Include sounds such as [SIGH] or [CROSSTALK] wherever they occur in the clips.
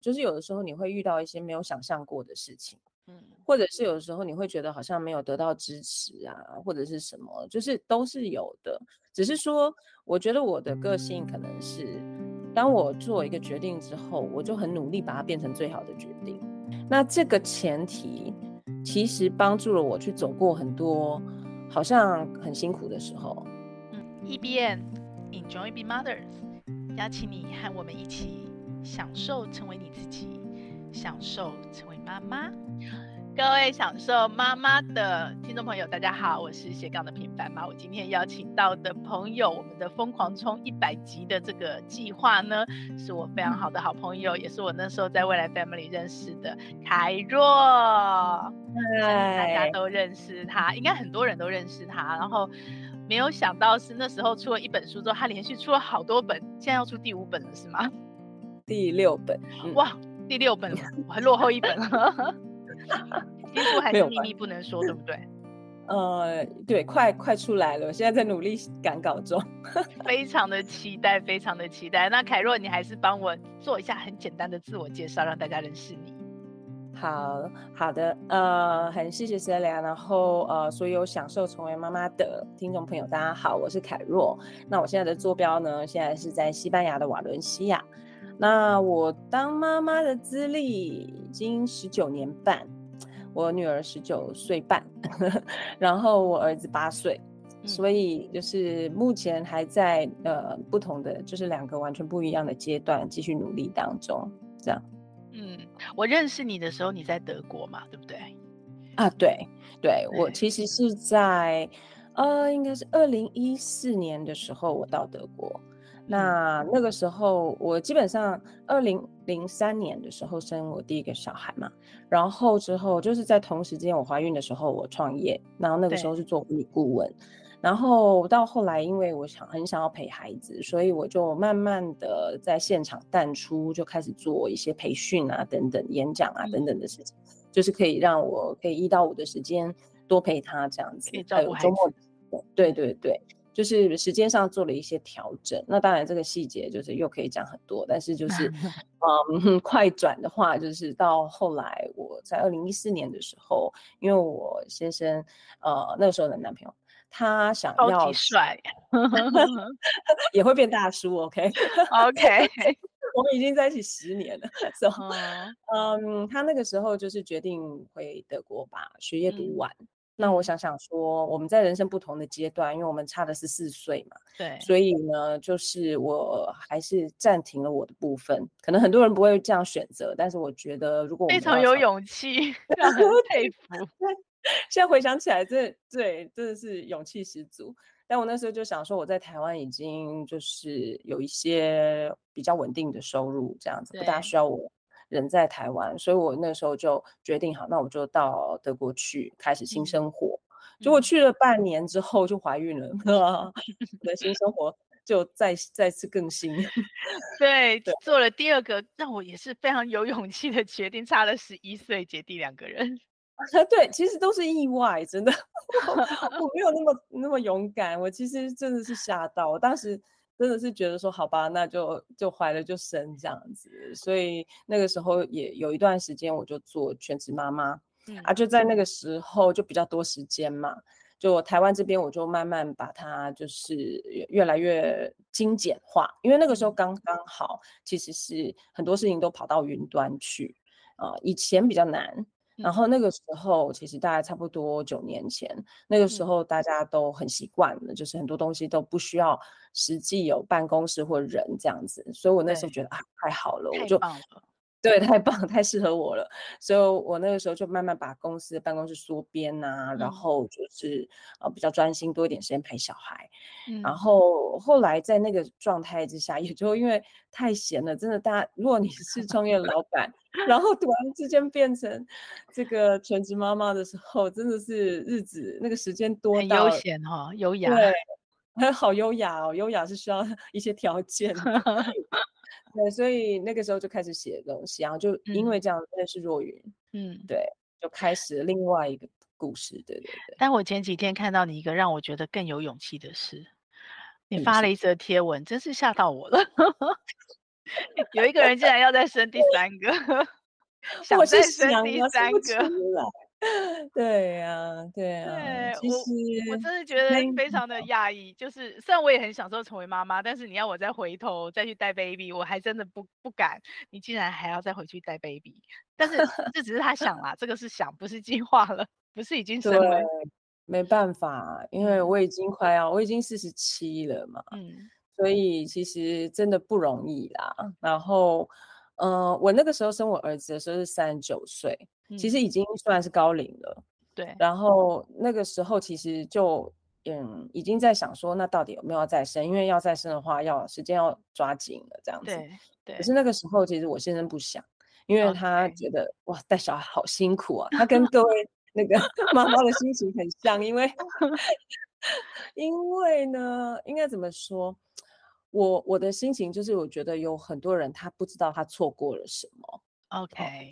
就是有的时候你会遇到一些没有想象过的事情，嗯，或者是有的时候你会觉得好像没有得到支持啊，或者是什么，就是都是有的。只是说，我觉得我的个性可能是，当我做一个决定之后，我就很努力把它变成最好的决定。那这个前提其实帮助了我去走过很多好像很辛苦的时候。嗯，E B N Enjoy Being Mothers，邀请你和我们一起享受成为你自己，享受成为妈妈。各位享受妈妈的听众朋友，大家好，我是斜杠的平凡妈。我今天邀请到的朋友，我们的疯狂冲一百集的这个计划呢，是我非常好的好朋友，也是我那时候在未来 Family 认识的凯若。大家都认识他，应该很多人都认识他。然后没有想到是那时候出了一本书之后，他连续出了好多本，现在要出第五本了，是吗？第六本，嗯、哇，第六本了，我还落后一本了。[LAUGHS] 几乎还是秘密不能说，对不对？[LAUGHS] 呃，对，快快出来了，我现在在努力赶稿中，[LAUGHS] 非常的期待，非常的期待。那凯若，你还是帮我做一下很简单的自我介绍，让大家认识你。好好的，呃，很谢谢 Celia，然后呃，所有享受成为妈妈的听众朋友，大家好，我是凯若。那我现在的坐标呢，现在是在西班牙的瓦伦西亚。那我当妈妈的资历已经十九年半，我女儿十九岁半，[LAUGHS] 然后我儿子八岁，嗯，所以就是目前还在呃不同的，就是两个完全不一样的阶段继续努力当中，这样。嗯，我认识你的时候你在德国嘛，对不对？啊，对对，我其实是在呃，应该是二零一四年的时候我到德国。那那个时候，我基本上二零零三年的时候生我第一个小孩嘛，然后之后就是在同时间我怀孕的时候我创业，然后那个时候是做女顾问，然后到后来因为我想很想要陪孩子，所以我就慢慢的在现场淡出，就开始做一些培训啊等等演讲啊等等的事情，嗯、就是可以让我可以一到五的时间多陪他这样子，还有周末，对对对。就是时间上做了一些调整，那当然这个细节就是又可以讲很多，但是就是，[LAUGHS] 嗯，快转的话，就是到后来我在二零一四年的时候，因为我先生，呃，那个时候的男朋友，他想要帅，[LAUGHS] 也会变大叔，OK，OK，、okay? okay. [LAUGHS] 我们已经在一起十年了，所以，嗯，他那个时候就是决定回德国把学业读完。嗯那我想想说，我们在人生不同的阶段，因为我们差的是四岁嘛，对，所以呢，就是我还是暂停了我的部分。可能很多人不会这样选择，但是我觉得如果我非常有勇气，[LAUGHS] 很佩服。现在回想起来，真的对真的是勇气十足。但我那时候就想说，我在台湾已经就是有一些比较稳定的收入，这样子不大需要我。人在台湾，所以我那时候就决定好，那我就到德国去开始新生活。嗯、结果去了半年之后就怀孕了，[LAUGHS] 我的新生 [LAUGHS] 活就再再次更新。[LAUGHS] 对，对，做了第二个让我也是非常有勇气的决定，差了十一岁，姐弟两个人。对，其实都是意外，真的，我没有那么那么勇敢，我其实真的是吓到，我当时。真的是觉得说好吧，那就就怀了就生这样子，所以那个时候也有一段时间我就做全职妈妈，嗯，啊，就。在那个时候就比较多时间嘛，就台湾这边我就慢慢把它就是越来越精简化，因为那个时候刚刚好，其实是很多事情都跑到云端去啊，呃，以前比较难。然后那个时候，其实大概差不多九年前，那个时候大家都很习惯了，就是很多东西都不需要实际有办公室或人这样子，所以我那时候觉。得啊，太好了，我就。对，太棒，太适合我了，所以我那个时候就慢慢把公司的办公室缩编啊，嗯、然后就是呃比较专心，多一点时间陪小孩。嗯、然后后来在那个状态之下，也就因为太闲了，真的，大家如果你是创业老板，然后突然之间变成这个全职妈妈的时候，真的是日子那个时间多到很悠闲哈、哦，优雅，对，[LAUGHS] 好优雅哦，优雅是需要 [LAUGHS] 一些条件的。对，所以那个时候就开始写东西，然后就因为这样认识若云，嗯，对，就开始另外一个故事，对对对。但我前几天看到你一个让我觉得更有勇气的事，你发了一则贴文，真是吓到我了。[LAUGHS] 有一个人竟然要再生第三个，[LAUGHS] 想再生第三个。[LAUGHS] 对呀、啊，对呀、我我真的觉得非常的讶异。就是虽然我也很享受成为妈妈，但是你要我再回头再去带 baby，我还真的不不敢。你竟然还要再回去带 baby，但是 [LAUGHS] 这只是他想啦，这个是想，不是计划了，不是已经生了。没办法，因为我已经快要，我已经四十七了嘛。嗯。所以其实真的不容易啦。然后，嗯、呃，我那个时候生我儿子的时候是三十九岁。其实已经算是高龄了，对。然后那个时候其实就嗯已经在想说，那到底有没有要再生？因为要再生的话，要时间要抓紧了这样子。对对。可是那个时候其实我先生不想，因为他觉得.哇带小孩好辛苦啊。他跟各位 [LAUGHS] 那个妈妈的心情很像，因为 [LAUGHS] 因为呢，应该怎么说？我我的心情就是我觉得有很多人他不知道他错过了什么。OK。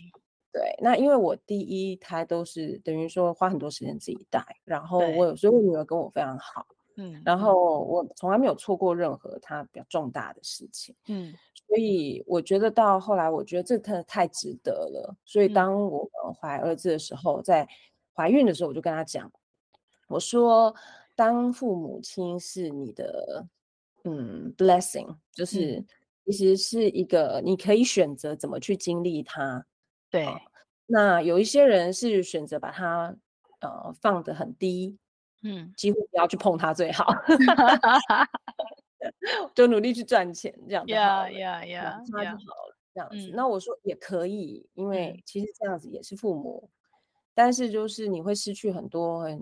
对，那因为我第一胎都是等于说花很多时间自己带，然后我有时候我女儿跟我非常好，嗯，然后我从来没有错过任何她比较重大的事情，嗯，所以我觉得到后来，我觉得这太太值得了。所以当我怀儿子的时候，在怀孕的时候，我就跟他讲，我说当父母亲是你的嗯 blessing，就是其实是一个你可以选择怎么去经历它。对、哦，那有一些人是选择把它呃放得很低，嗯，几乎不要去碰它最好，[LAUGHS] 就努力去赚钱这样子，呀呀呀，那就好了这样子。那我说也可以，因为其实这样子也是父母，嗯、但是就是你会失去很多很，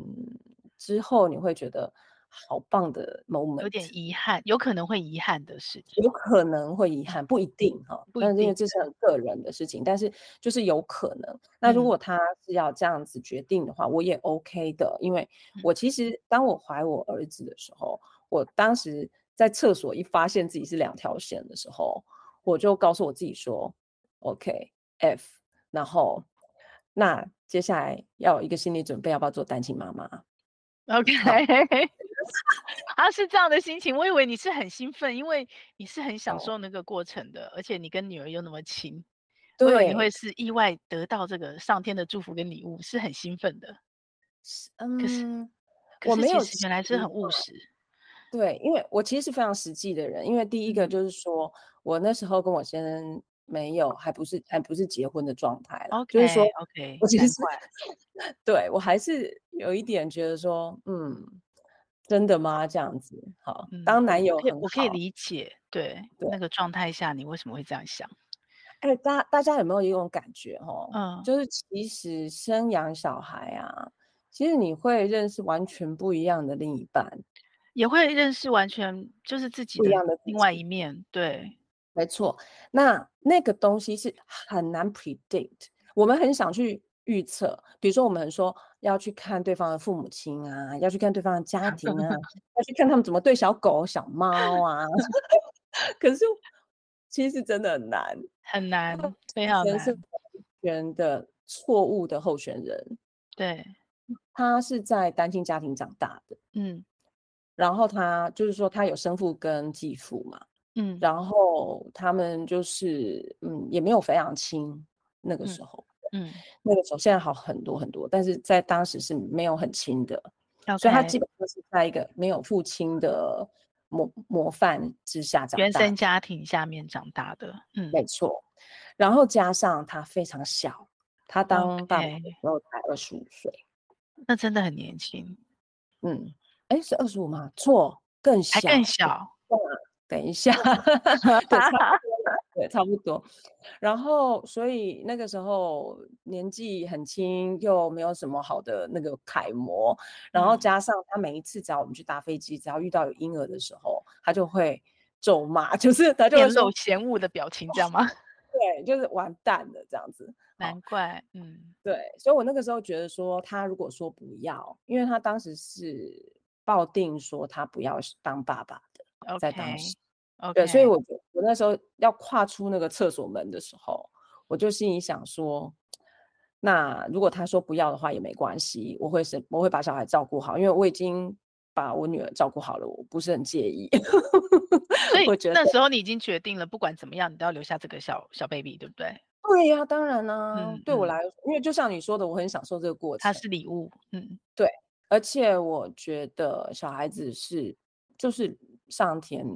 之后你会觉得。好棒的 moment，有点遗憾，有可能会遗憾的事情，有可能会遗憾，不一定哈，但是因为这是很个人的事情，但是就是有可能。那如果他是要这样子决定的话，嗯、我也 OK 的，因为我其实当我怀我儿子的时候，我当时在厕所一发现自己是两条线的时候，我就告诉我自己说，OK F，然后那接下来要有一个心理准备，要不要做单亲妈妈？OK，他是这样的心情。我以为你是很兴奋，因为你是很享受那个过程的，而且你跟女儿又那么亲，对，我以为你会是意外得到这个上天的祝福跟礼物，是很兴奋的。嗯，可是我没有，原来是很务实。对，因为我其实是非常实际的人。因为第一个就是说、嗯、我那时候跟我先生。没有，还不是还不是结婚的状态了。Okay, 就是说，OK，我其实 [LAUGHS] 对我还是有一点觉得说，嗯，真的吗？这样子，好，嗯、当男友很，我可以理解对，对，那个状态下你为什么会这样想？哎，大大家有没有一种感觉？哦，嗯，就是其实生养小孩啊，其实你会认识完全不一样的另一半，也会认识完全就是自己的另外一面，对。没错，那那个东西是很难 predict，我们很想去预测，比如说我们说要去看对方的父母亲啊，要去看对方的家 [LAUGHS] 庭啊，要去看他们怎么对小狗、小猫啊，[LAUGHS] 可是其实真的很难，很难，非常难。是选的错误的候选人，对，他是在单亲家庭长大的，嗯，然后他就是说他有生父跟继父嘛。嗯，然后他们就是，嗯，也没有非常亲那个时候，嗯，嗯，那个时候现在好很多很多，但是在当时是没有很轻的，okay. 所以他基本上是在一个没有父亲的模模范之下长大，原生家庭下面长大的，嗯，没错。然后加上他非常小，他当爸爸的时候才二十五岁.那真的很年轻，嗯，哎，是二十五吗？错，更小，还更小。等一下，[LAUGHS] 对，差不多。然后，所以那个时候年纪很轻，又没有什么好的那个楷模。然后加上他每一次只要我们去搭飞机，只要遇到有婴儿的时候，他就会咒骂，[LAUGHS] 就是他就会露嫌恶的表情，这样吗？[LAUGHS] 对，就是完蛋了这样子。难怪，嗯，对。所以我那个时候觉得说，他如果说不要，因为他当时是抱定说他不要当爸爸的。在当时.对，所以我我那时候要跨出那个厕所门的时候，我就心里想说，那如果他说不要的话也没关系，我会是我会把小孩照顾好，因为我已经把我女儿照顾好了，我不是很介意。所 [LAUGHS] 以我觉得那时候你已经决定了，不管怎么样，你都要留下这个小小 baby，对不对？对呀、啊，当然啦、啊嗯。对我来因为就像你说的，我很享受这个过程。它是礼物，嗯，对。而且我觉得小孩子是就是上天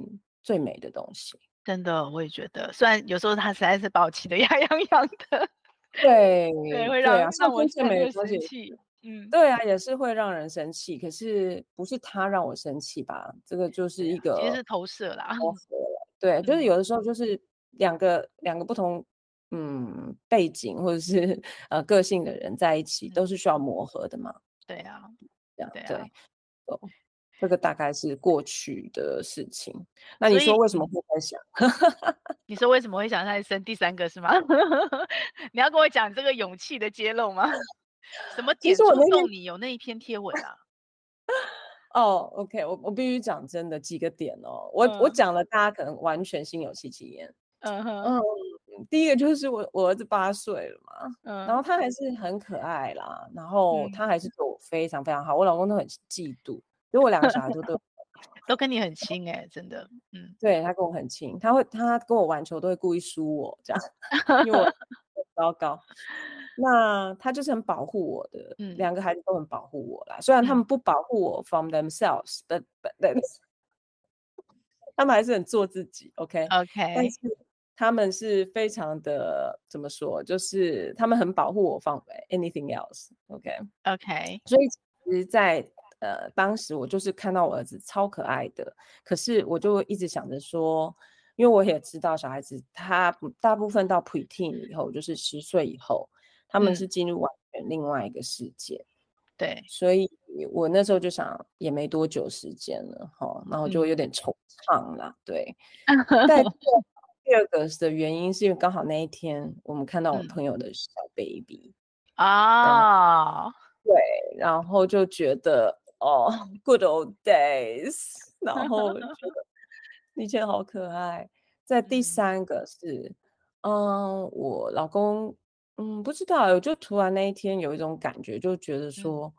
最美的东西。真的，我也觉得。虽然有时候他实在是把我气得 [LAUGHS] 牙痒痒的。对对，会让对啊，让我最美的生东西。气。嗯，对啊，也是会让人生气。可是不是他让我生气吧？这个就是一个，其实是投射啦。投射了。对，[LAUGHS] 就是有的时候就是两个、嗯、两个不同嗯背景或者是呃个性的人在一起，都是需要磨合的嘛。对啊，这样对啊。对哦，这个大概是过去的事情。那你说为什么会在想？[LAUGHS] 你说为什么会想再生第三个是吗？[LAUGHS] 你要跟我讲这个勇气的揭露吗？[LAUGHS] 什么点触动你有那一篇贴文啊？哦、oh,，OK，我我必须讲真的几个点哦。我、嗯、我讲了，大家可能完全心有戚戚焉。嗯哼，嗯，第一个就是我我儿子八岁了嘛，嗯，然后他还是很可爱啦，然后他还是对我非常非常好，嗯、我老公都很嫉妒，因为我两个小孩都都 [LAUGHS] 都跟你很亲哎、欸，真的，嗯，对他跟我很亲，他会他跟我玩球都会故意输我这样，[LAUGHS] 因为我 [LAUGHS] 很糟糕。那他就是很保护我的，嗯，两个孩子都很保护我啦。虽然他们不保护我 from themselves，but but but 他们还是很做自己，OK OK。但是他们是非常的怎么说？就是他们很保护我 from anything else，OK OK。所以其实在呃当时我就是看到我儿子超可爱的，可是我就一直想着说，因为我也知道小孩子他大部分到 preteen 以后，就是十岁以后。他们是进入完全另外一个世界，嗯、对，所以我那时候就想，也没多久时间了哈，然后就有点惆怅啦、嗯，对。[LAUGHS] 但第二个的原因是因为刚好那一天我们看到我朋友的小 baby 啊、嗯，对，然后就觉得哦，good old days，然后觉得好可爱。在第三个是，嗯，嗯我老公。嗯，不知道，我就突然那一天有一种感觉，就觉得说，嗯、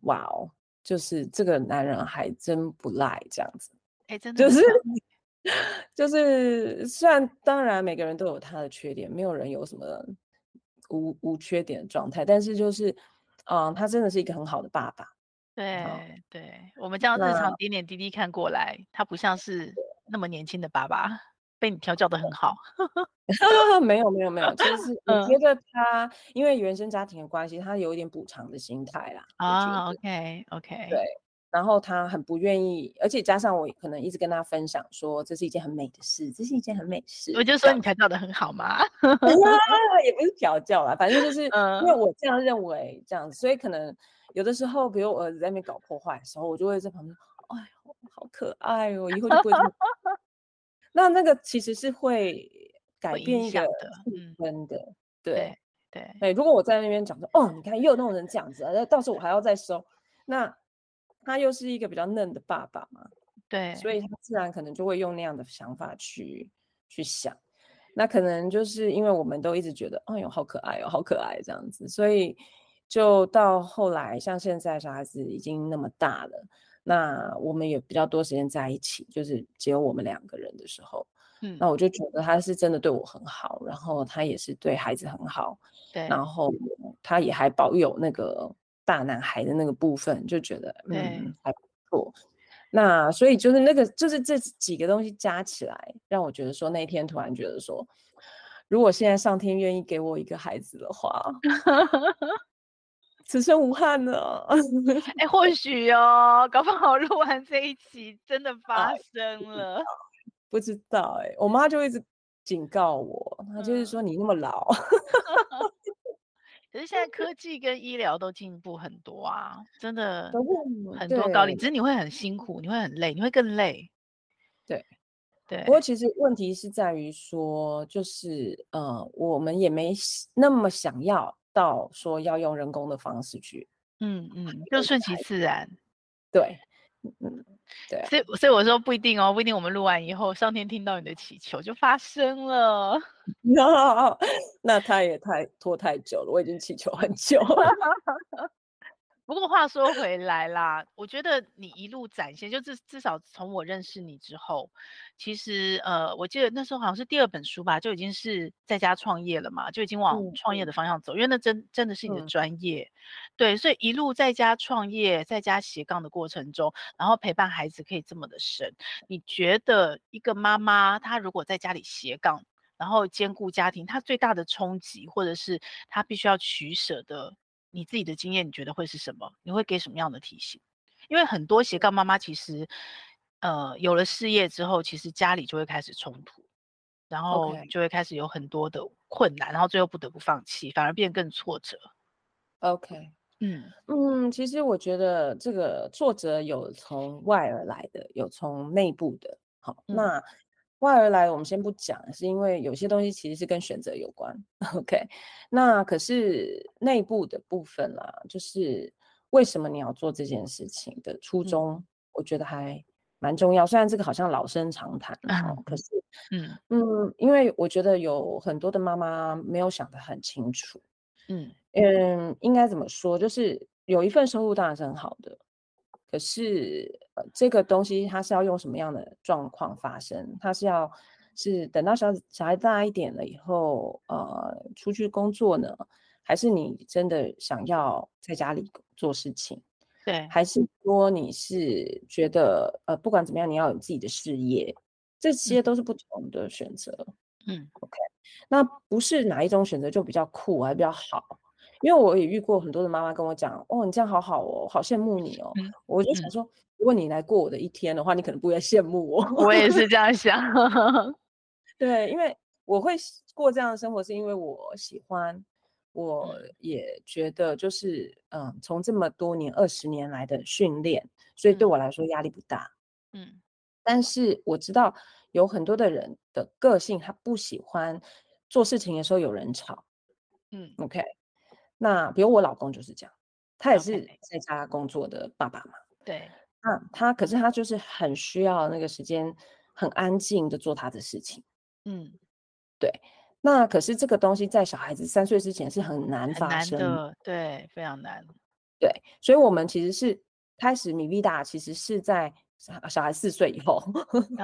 哇哦，就是这个男人还真不赖，这样子。哎，真的就是就是，虽然当然每个人都有他的缺点，没有人有什么无无缺点的状态，但是就是，嗯，他真的是一个很好的爸爸。对对，我们这样日常点点滴滴看过来，他不像是那么年轻的爸爸。被你调教的很好，[LAUGHS] 没有没有没有，其实是 [LAUGHS] 我觉得他因为原生家庭的关系，他有一点补偿的心态啦。啊，OK OK，对，然后他很不愿意，而且加上我可能一直跟他分享说，这是一件很美的事，这是一件很美的事。我就说你调教的很好嘛，[LAUGHS] 也不是调教啦，反正就是因为我这样认为这样子，所以可能有的时候，比如我儿子在那边搞破坏的时候，我就会在旁边，哎呦，好可爱哦，以后就不会这么。[LAUGHS] 那那个其实是会改变一个气氛的，对对对，对。如果我在那边讲说，哦，你看又弄成这样子，那到时候我还要再收。那他又是一个比较嫩的爸爸嘛，对，所以他自然可能就会用那样的想法去去想。那可能就是因为我们都一直觉得，哎呦，好可爱哦，好可爱这样子，所以就到后来，像现在小孩子已经那么大了。那我们也比较多时间在一起，就是只有我们两个人的时候，嗯，那我就觉得他是真的对我很好，然后他也是对孩子很好，对，然后他也还保有那个大男孩的那个部分，就觉得嗯还不错。那所以就是那个就是这几个东西加起来，让我觉得说那一天突然觉得说，如果现在上天愿意给我一个孩子的话。此生无憾了，[LAUGHS] 哎、欸，或许哦，搞不好录完这一期真的发生了，不知道哎、欸，我妈就一直警告我，她就是说你那么老，可是现在科技跟医疗都进步很多啊，真的很多高龄，只是你会很辛苦，你会很累，你会更累，对对。不过其实问题是在于说，就是呃，我们也没那么想要。到说要用人工的方式去，嗯嗯，就顺其自然，对，嗯对、啊，所以所以我说不一定哦，不一定我们录完以后，上天听到你的祈求就发生了，那 [LAUGHS] 那他也太拖太久了，我已经祈求很久了，不过话说回来啦，我觉得你一路展现，就至至少从我认识你之后，其实呃，我记得那时候好像是第二本书吧，就已经是在家创业了嘛，就已经往创业的方向走，嗯、因为那真真的是你的专业，嗯、对，所以一路在家创业，在家斜杠的过程中，然后陪伴孩子可以这么的深，你觉得一个妈妈她如果在家里斜杠，然后兼顾家庭，她最大的冲击，或者是她必须要取舍的？你自己的经验，你觉得会是什么？你会给什么样的提醒？因为很多斜杠妈妈其实，呃，有了事业之后，其实家里就会开始冲突，然后就会开始有很多的困难，然后最后不得不放弃，反而变更挫折。OK，嗯嗯，其实我觉得这个挫折有从外而来的，有从内部的。好，嗯、那。外而来，我们先不讲，是因为有些东西其实是跟选择有关。[LAUGHS] OK，那可是内部的部分啦，就是为什么你要做这件事情的初衷，我觉得还蛮重要。虽然这个好像老生常谈，嗯，可是，嗯嗯，因为我觉得有很多的妈妈没有想得很清楚。嗯嗯，应该怎么说？就是有一份收入当然是很好的。可是，呃，这个东西它是要用什么样的状况发生？它是要是等到小小孩大一点了以后，呃，出去工作呢，还是你真的想要在家里做事情？对，还是说你是觉得，呃，不管怎么样，你要有自己的事业？这些都是不同的选择。嗯，OK，那不是哪一种选择就比较酷，还比较好？因为我也遇过很多的妈妈跟我讲，哦，你这样好好哦，好羡慕你哦。嗯、我就想说，嗯、如果你来过我的一天的话，你可能不会羡慕我。我也是这样想。[LAUGHS] 对，因为我会过这样的生活，是因为我喜欢，我也觉得就是，嗯，从这么多年二十年来的训练，所以对我来说压力不大。嗯，但是我知道有很多的人的个性，他不喜欢做事情的时候有人吵。嗯，OK。那比如我老公就是这样，他也是在家工作的爸爸嘛。对，那他可是他就是很需要那个时间，很安静的做他的事情。嗯，对。那可是这个东西在小孩子三岁之前是很难发生的，对，非常难。对，所以我们其实是开始米粒达，其实是在小孩四岁以后。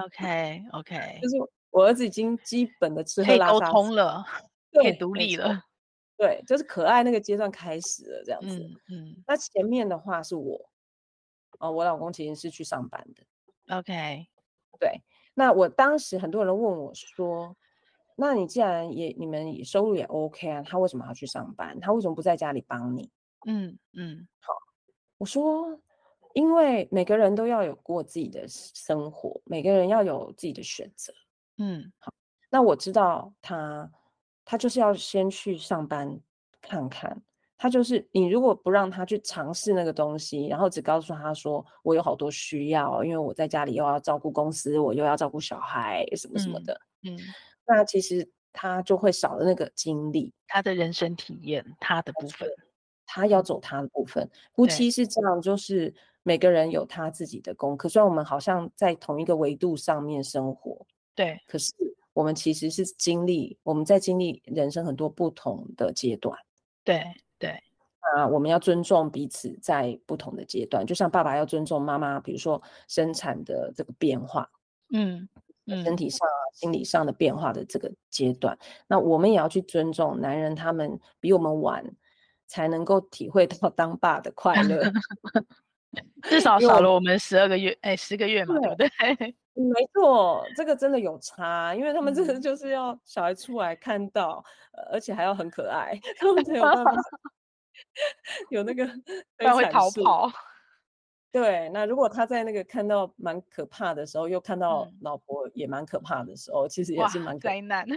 OK OK，就是我儿子已经基本的吃喝拉撒沟通了，可以独立了。对，就是可爱那个阶段开始了，这样子。嗯，嗯，那前面的话是我，哦，我老公其实是去上班的。OK，对。那我当时很多人问我说：“那你既然也你们收入也 OK 啊，他为什么要去上班？他为什么不在家里帮你？”嗯嗯。好，我说，因为每个人都要有过自己的生活，每个人要有自己的选择。嗯，好。那我知道他。他就是要先去上班看看，他就是你如果不让他去尝试那个东西，然后只告诉他说我有好多需要，因为我在家里又要照顾公司，我又要照顾小孩什么什么的，嗯，嗯，那其实他就会少了那个经历，他的人生体验，他的部分，他要走。他的部分。夫妻是这样，就是每个人有他自己的功课，虽然我们好像在同一个维度上面生活，对，可是。我们其实是经历，我们在经历人生很多不同的阶段。对对，啊，我们要尊重彼此在不同的阶段，就像爸爸要尊重妈妈，比如说生产的这个变化，嗯，嗯，身体上、心理上的变化的这个阶段，那我们也要去尊重男人，他们比我们晚才能够体会到当爸的快乐，[LAUGHS] 至少少了我们十二个月，哎，十个月嘛，对不对？没错，这个真的有差，因为他们真的就是要小孩出来看到，嗯、而且还要很可爱，[LAUGHS] 他们才有办法 [LAUGHS] 有那个 [LAUGHS] 他会逃跑。对，那如果他在那个看到蛮可怕的时候，又看到老婆也蛮可怕的时候，嗯、其实也是蛮灾难。对，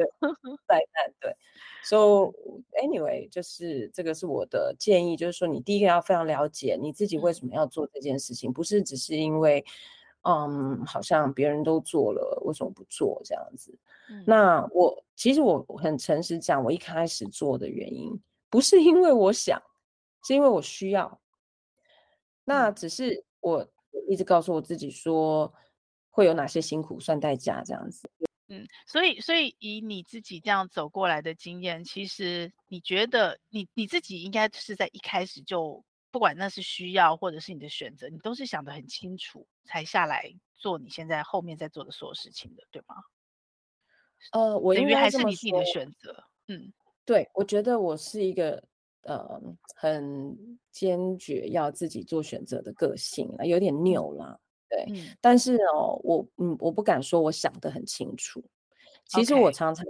灾难。对，So anyway，就是这个是我的建议，就是说你第一个要非常了解你自己为什么要做这件事情，嗯、不是只是因为。嗯，好像别人都做了，为什么不做这样子？嗯、那我其实我很诚实讲，我一开始做的原因不是因为我想，是因为我需要。那只是我一直告诉我自己说，会有哪些辛苦算代价这样子。嗯，所以所以以你自己这样走过来的经验，其实你觉得你你自己应该是在一开始就。不管那是需要或者是你的选择，你都是想得很清楚才下来做你现在后面在做的所有事情的，对吗？呃，我应该还是你自己的选择。嗯，对，我觉得我是一个呃很坚决要自己做选择的个性，有点拗啦。对，嗯、但是哦，我嗯，我不敢说我想得很清楚。其实我常常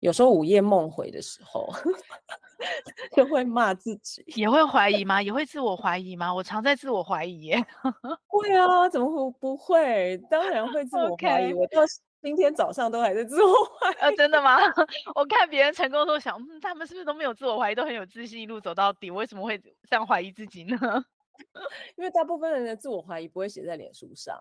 有时候午夜梦回的时候，[LAUGHS] 就会骂自己，也会怀疑吗？也会自我怀疑吗？我常在自我怀疑耶。[LAUGHS] 会啊，怎么会不会？当然会自我怀疑。Okay. 我到今天早上都还在自我怀疑。啊，真的吗？[LAUGHS] 我看别人成功都想，嗯，他们是不是都没有自我怀疑，都很有自信，一路走到底？为什么会这样怀疑自己呢？因为大部分人的自我怀疑不会写在脸书上。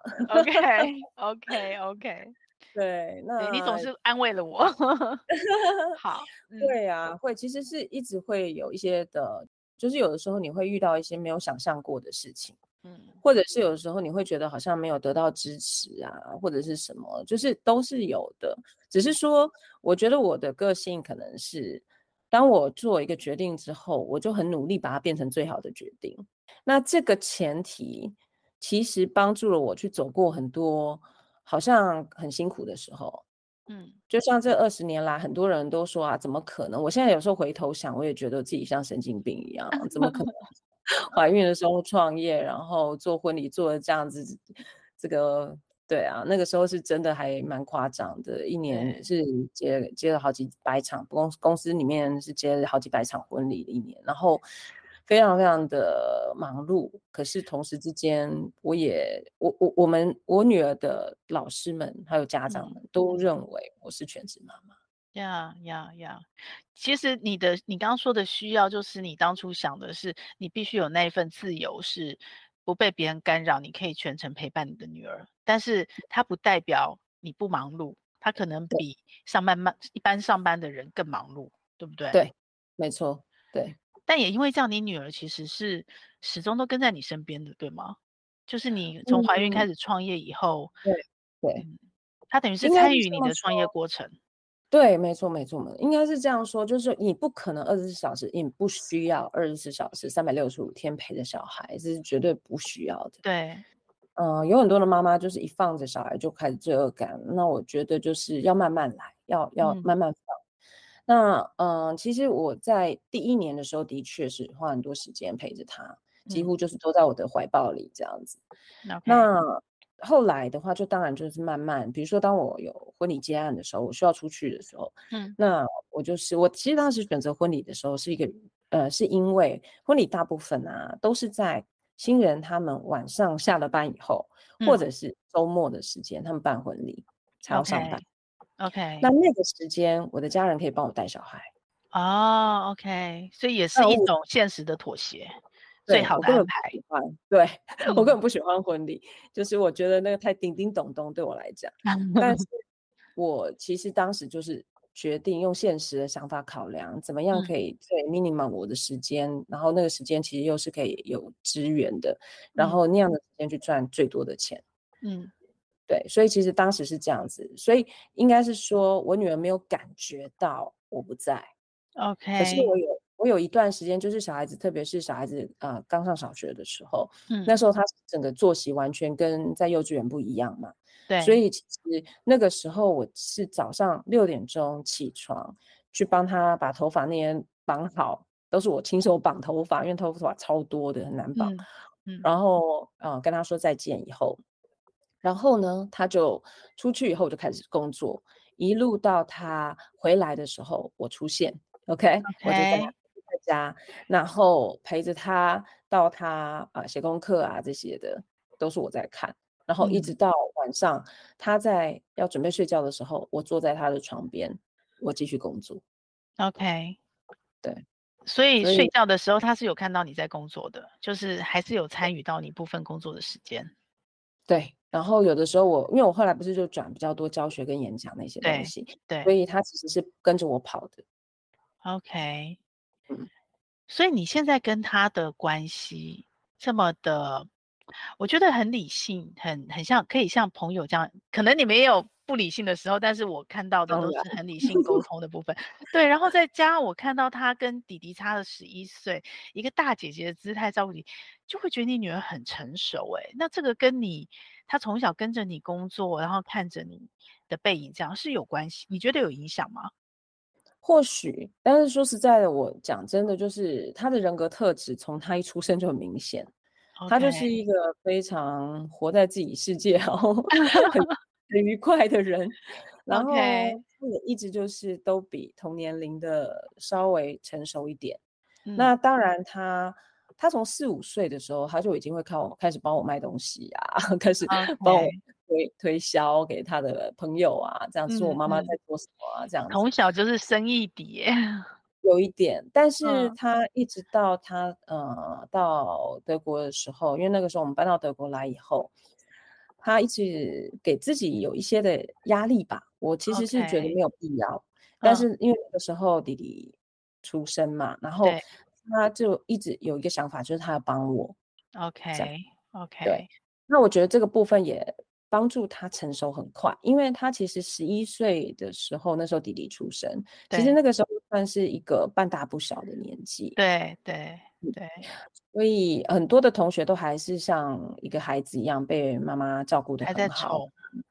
OK，OK，OK。对，那你总是安慰了我。[LAUGHS] 好，[LAUGHS] 对啊，会其实是一直会有一些的，就是有的时候你会遇到一些没有想象过的事情，嗯，或者是有的时候你会觉得好像没有得到支持啊，或者是什么，就是都是有的。只是说，我觉得我的个性可能是，当我做一个决定之后，我就很努力把它变成最好的决定。那这个前提其实帮助了我去走过很多。好像很辛苦的时候，嗯，就像这二十年来，很多人都说啊，怎么可能？我现在有时候回头想，我也觉得自己像神经病一样，怎么可能？[LAUGHS] 怀孕的时候创业，然后做婚礼做的这样子，这个对啊，那个时候是真的还蛮夸张的，一年是接接了好几百场，公公司里面是接了好几百场婚礼的一年，然后。非常非常的忙碌，可是同时之间，我也我我我们我女儿的老师们还有家长们都认为我是全职妈妈。呀呀呀！其实你的你刚刚说的需要，就是你当初想的是，你必须有那一份自由，是不被别人干扰，你可以全程陪伴你的女儿。但是它不代表你不忙碌，它可能比上班慢一般上班的人更忙碌，对不对？对，没错，对。但也因为这样，你女儿其实是始终都跟在你身边的，对吗？就是你从怀孕开始创业以后，嗯、对对、嗯，她等于是参与你的创业过程。对，没错没错，应该是这样说，就是你不可能二十四小时，你不需要二十四小时三百六十五天陪着小孩，这是绝对不需要的。对，嗯、呃，有很多的妈妈就是一放着小孩就开始罪恶感，那我觉得就是要慢慢来，要要慢慢放。嗯那嗯，其实我在第一年的时候，的确是花很多时间陪着他，几乎就是都在我的怀抱里这样子。嗯、那后来的话，就当然就是慢慢，比如说当我有婚礼接案的时候，我需要出去的时候，嗯，那我就是我其实当时选择婚礼的时候，是一个呃，是因为婚礼大部分啊都是在新人他们晚上下了班以后，嗯、或者是周末的时间，他们办婚礼才要上班。OK，那那个时间，我的家人可以帮我带小孩。哦、oh，OK，所以也是一种现实的妥协，最好的安排。对，[LAUGHS] 我根本不喜欢婚礼，嗯，就是我觉得那个太叮叮咚咚对我来讲。[LAUGHS] 但是，我其实当时就是决定用现实的想法考量，怎么样可以最 minimum 我的时间，嗯，然后那个时间其实又是可以有资源的，嗯，然后那样的时间去赚最多的钱。嗯。对，所以其实当时是这样子，所以应该是说我女儿没有感觉到我不在，OK。可是我有我有一段时间，就是小孩子，特别是小孩子啊、呃、刚上小学的时候，嗯，那时候他整个作息完全跟在幼稚园不一样嘛，对。所以其实那个时候我是早上六点钟起床，去帮他把头发那些绑好，都是我亲手绑头发，因为头发超多的很难绑，嗯嗯、然后啊、呃、跟他说再见以后。然后呢，他就出去以后就开始工作，一路到他回来的时候，我出现，OK，, okay. 我就在在家，然后陪着他到他啊写功课啊这些的都是我在看，然后一直到晚上、嗯、他在要准备睡觉的时候，我坐在他的床边，我继续工作，OK，对，所以睡觉的时候他是有看到你在工作的，就是还是有参与到你部分工作的时间，对。然后有的时候我，因为我后来不是就转比较多教学跟演讲那些东西，对，对，所以他其实是跟着我跑的。OK，嗯，所以你现在跟他的关系这么的，我觉得很理性，很很像可以像朋友这样。可能你没有不理性的时候，但是我看到的都是很理性沟通的部分。对，然后再加上我看到他跟弟弟差了十一岁，一个大姐姐的姿态照顾你，就会觉得你女儿很成熟。哎，那这个跟你他从小跟着你工作，然后看着你的背影，这样是有关系？你觉得有影响吗？或许，但是说实在的，我讲真的，就是他的人格特质从他一出生就很明显。Okay. 他就是一个非常活在自己世界，然后很 [LAUGHS] 很愉快的人。然后也一直就是都比同年龄的稍微成熟一点。嗯、那当然他，他他从四五岁的时候，他就已经会靠开始帮我卖东西啊，[LAUGHS] 开始帮我推.推销给他的朋友啊，这样我妈妈在做什么啊，嗯、这样子。从小就是生意底。[LAUGHS] 有一点，但是他一直到他、嗯、呃到德国的时候，因为那个时候我们搬到德国来以后，他一直给自己有一些的压力吧。我其实是觉得没有必要.但是因为那个时候弟弟出生嘛，嗯、然后他就一直有一个想法，就是他要帮我。OK OK，对，那我觉得这个部分也。帮助他成熟很快，因为他其实十一岁的时候，那时候弟弟出生，其实那个时候算是一个半大不小的年纪。对对对，所以很多的同学都还是像一个孩子一样被妈妈照顾的很好。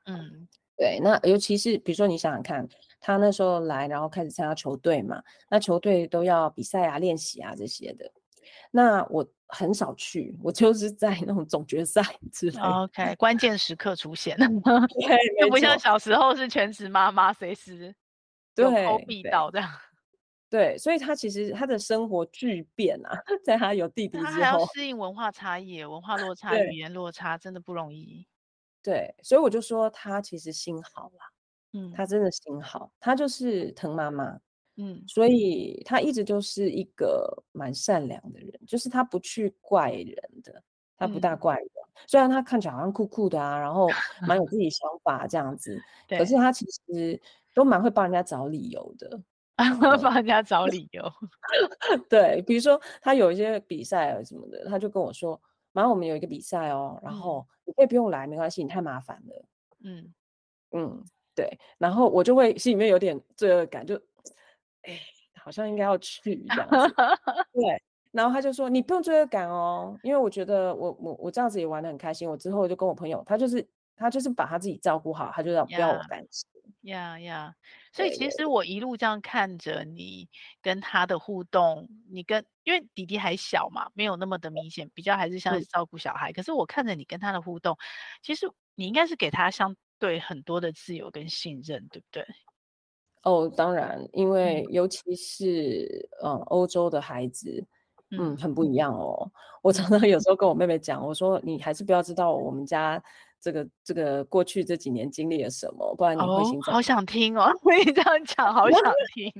嗯，对。那尤其是比如说，你想想看，他那时候来，然后开始参加球队嘛，那球队都要比赛啊、练习啊这些的。那我很少去，我就是在那种总决赛 [LAUGHS] 之类。OK，关键时刻出现，[LAUGHS] 对，不像小时候是全职妈妈，随时有偷必到这样。[LAUGHS] 对，所以他其实他的生活巨变啊，在他有弟弟之后，他还要适应文化差异、文化落差、对语言落差，真的不容易。对，所以我就说他其实心好啦，嗯，他真的心好，他就是疼妈妈。嗯，所以他一直就是一个蛮善良的人，就是他不去怪人的，他不大怪人。嗯、虽然他看起来好像酷酷的啊，然后蛮有自己想法这样子，[LAUGHS] 可是他其实都蛮会帮人家找理由的，[LAUGHS] 帮人家找理由。[LAUGHS] 对，比如说他有一些比赛啊什么的，他就跟我说：“马上我们有一个比赛哦，然后你可以不用来，没关系，你太麻烦了。嗯”嗯嗯，对，然后我就会心里面有点罪恶感，就。哎，好像应该要去这样子，对。然后他就说：“你不用罪恶感哦，因为我觉得我我我这样子也玩得很开心。我之后就跟我朋友，他就是他就是把他自己照顾好，他就要不要我担心。呀呀，所以其实我一路这样看着你跟他的互动，你跟因为弟弟还小嘛，没有那么的明显，比较还是像是照顾小孩。嗯、可是我看着你跟他的互动，其实你应该是给他相对很多的自由跟信任，对不对？”哦，当然，因为尤其是嗯，欧洲的孩子，嗯，很不一样哦。我常常有时候跟我妹妹讲，我说你还是不要知道我们家这个这个过去这几年经历了什么，不然你会心脏。好想听哦，[LAUGHS] 你这样讲，好想听。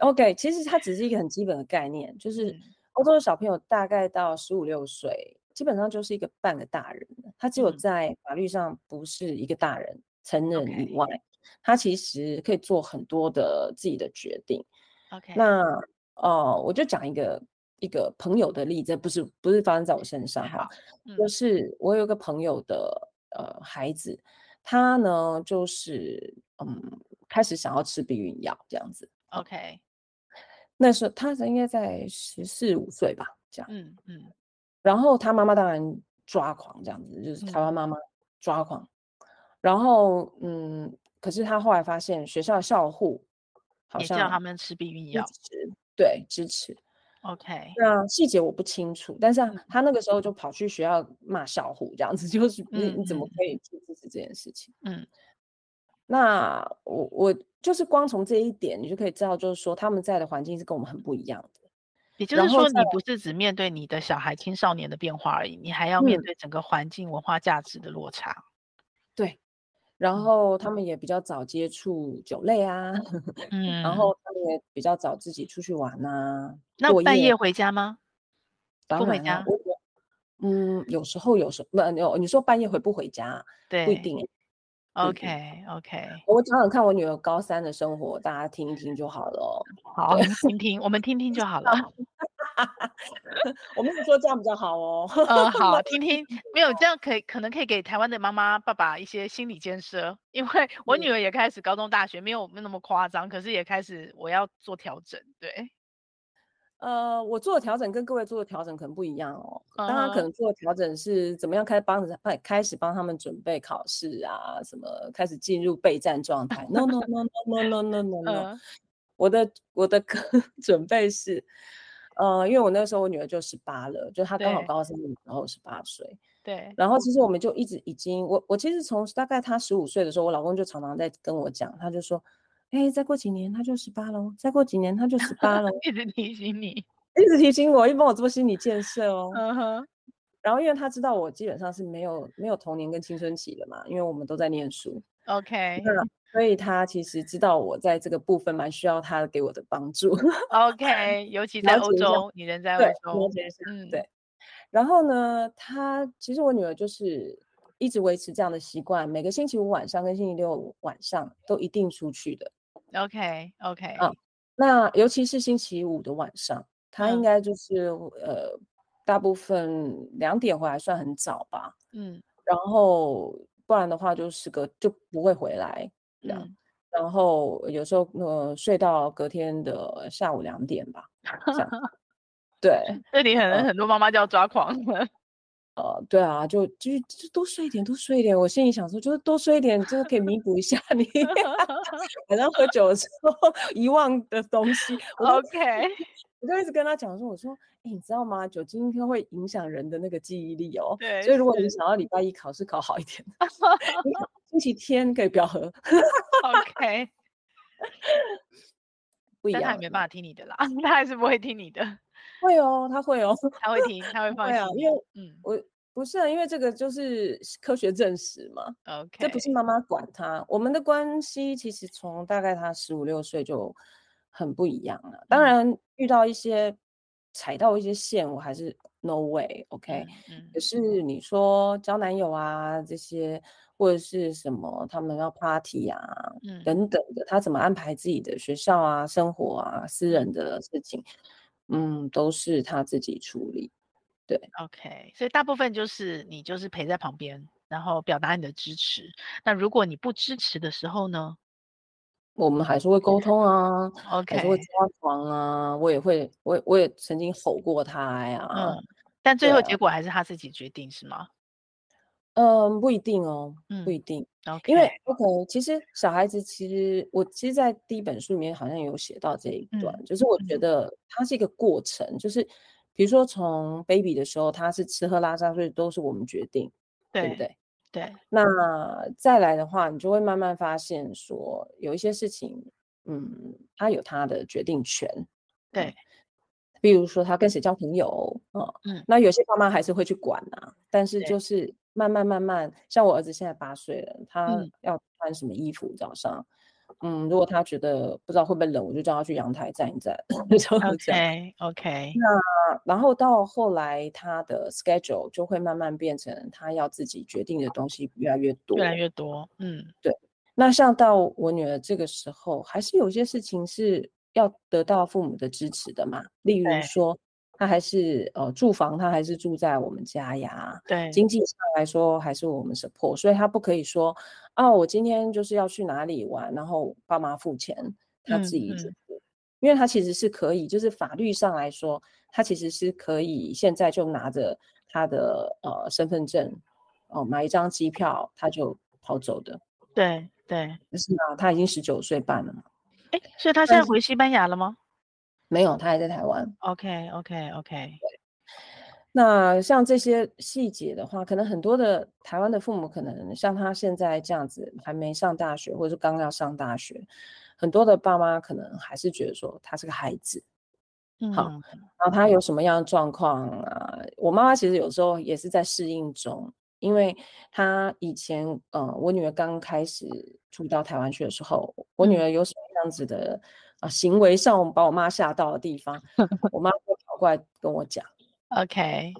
OK，其实它只是一个很基本的概念，就是欧洲的小朋友大概到十五六岁，基本上就是一个半个大人，他只有在法律上不是一个大人，成人以外。他其实可以做很多的自己的决定。OK，那哦、呃，我就讲一个一个朋友的例子，不是不是发生在我身上哈，嗯、就是我有一个朋友的呃孩子，他呢就是嗯开始想要吃避孕药这样子。OK，那时候他应该在十四五岁吧，这样。嗯嗯。嗯然后他妈妈当然抓狂这样子，就是台湾妈妈抓狂。嗯、然后嗯。可是他后来发现学校校护好像叫他们吃避孕药，对，支持。OK，那细节我不清楚，但是他那个时候就跑去学校骂小虎，这样子就是你你怎么可以去支持这件事情？嗯，那我我就是光从这一点，你就可以知道，就是说他们在的环境是跟我们很不一样的。也就是说，你不是只面对你的小孩、青少年的变化而已，你还要面对整个环境、文化价值的落差。对。然后他们也比较早接触酒类啊，[LAUGHS] 嗯，然后他们也比较早自己出去玩啊。那半夜回家吗？不回家。嗯，有时候有时候不，有你说半夜回不回家？对，不一定。OK OK，我讲讲看我女儿高三的生活，大家听一听就好了。好，听听，我们听听就好了。[LAUGHS] [LAUGHS] 我没有说这样比较好哦。呃，好，听 [LAUGHS] 听，没有这样可以，可能可以给台湾的妈妈爸爸一些心理建设，因为我女儿也开始高中大学，没有没有那么夸张，可是也开始我要做调整，对。呃，我做的调整跟各位做的调整可能不一样哦。当然，可能做的调整是怎么样开始帮着开始帮他们准备考试啊，什么开始进入备战状态。No no no no no no no no 我的我的 [LAUGHS] 准备是，呃，因为我那个时候我女儿就十八了，就她刚好高三的时候十八岁。对。然后其实我们就一直已经，我我其实从大概她十五岁的时候，我老公就常常在跟我讲，他就说。哎、欸，再过几年她就十八了，再过几年她就十八了，一直提醒你，[LAUGHS] 一直提醒我，一帮我做心理建设哦。嗯哼。然后因为他知道我基本上是没有没有童年跟青春期的嘛，因为我们都在念书。OK。所以他其实知道我在这个部分蛮需要他给我的帮助。OK，[LAUGHS] 尤其在欧洲，你人在欧洲。嗯，对。然后呢，他其实我女儿就是。一直维持这样的习惯，每个星期五晚上跟星期六晚上都一定出去的。OK OK，啊，那尤其是星期五的晚上，他应该就是、嗯、呃，大部分两点回来算很早吧。嗯，然后不然的话就是个就不会回来。嗯，然后有时候呃睡到隔天的下午两点吧。[LAUGHS] 对，这里可能很多妈妈就要抓狂了。[LAUGHS] 呃，对啊，就就就多睡一点，多睡一点。我心里想说，就是多睡一点，就是可以弥补一下你 [LAUGHS] 晚上喝酒的时候遗忘的东西。OK，我就一直跟他讲说，我说，哎，你知道吗？酒精它会影响人的那个记忆力哦。对。所以如果你想要礼拜一考试考好一点，星期天可以不要喝。OK。[LAUGHS] 不一样。但他也没办法听你的啦，[LAUGHS] 他还是不会听你的。会哦，他会哦，他会听，他会 [LAUGHS] 放心。啊，因为嗯，我不是啊，因为这个就是科学证实嘛。OK，这不是妈妈管他，我们的关系其实从大概他十五六岁就很不一样了。当然遇到一些踩到一些线，我还是 no way，OK。嗯，可是你说交男友啊这些，或者是什么他们要 party 啊，嗯，等等的，他怎么安排自己的学校啊、生活啊、私人的事情。嗯，都是他自己处理，对，OK，所以大部分就是你就是陪在旁边，然后表达你的支持。那如果你不支持的时候呢？我们还是会沟通啊，OK，还是会抓狂啊，我也会，我我也曾经吼过他呀，嗯，但最后结果还是他自己决定，是吗？嗯，不一定哦，不一定。嗯、因为 OK，其实小孩子其实我其实，在第一本书里面好像有写到这一段，嗯、就是我觉得它是一个过程，嗯、就是比如说从 baby 的时候，他是吃喝拉撒睡都是我们决定，对，对不对？对。那再来的话，你就会慢慢发现说，有一些事情，嗯，他有他的决定权，对。嗯、比如说他跟谁交朋友，哦、嗯，那有些爸妈还是会去管啊，但是就是。慢慢慢慢，像我儿子现在八岁了，他要穿什么衣服？早上，嗯，嗯，如果他觉得不知道会不会冷，我就叫他去阳台站一站，[LAUGHS] 就。OK OK。那然后到后来，他的 schedule 就会慢慢变成他要自己决定的东西越来越多，越来越多。嗯，对。那像到我女儿这个时候，还是有些事情是要得到父母的支持的嘛，例如说。他还是呃住房，他还是住在我们家呀。对，经济上来说还是我们 support，所以他不可以说哦，我今天就是要去哪里玩，然后爸妈付钱，他自己支付。嗯嗯、因为他其实是可以，就是法律上来说，他其实是可以现在就拿着他的呃身份证哦、呃、买一张机票，他就跑走的。对对，是啊，他已经十九岁半了嘛。哎，所以他现在回西班牙了吗？没有，他还在台湾。OK，OK，OK。那像这些细节的话，可能很多的台湾的父母，可能像他现在这样子，还没上大学，或者是刚要上大学，很多的爸妈可能还是觉得说他是个孩子。嗯。好，然后他有什么样的状况啊？我妈妈其实有时候也是在适应中，因为她以前，呃，我女儿刚开始住到台湾去的时候，我女儿有什么样子的。啊，行为上把我妈吓到的地方，我妈会跑过来跟我讲。[LAUGHS] OK，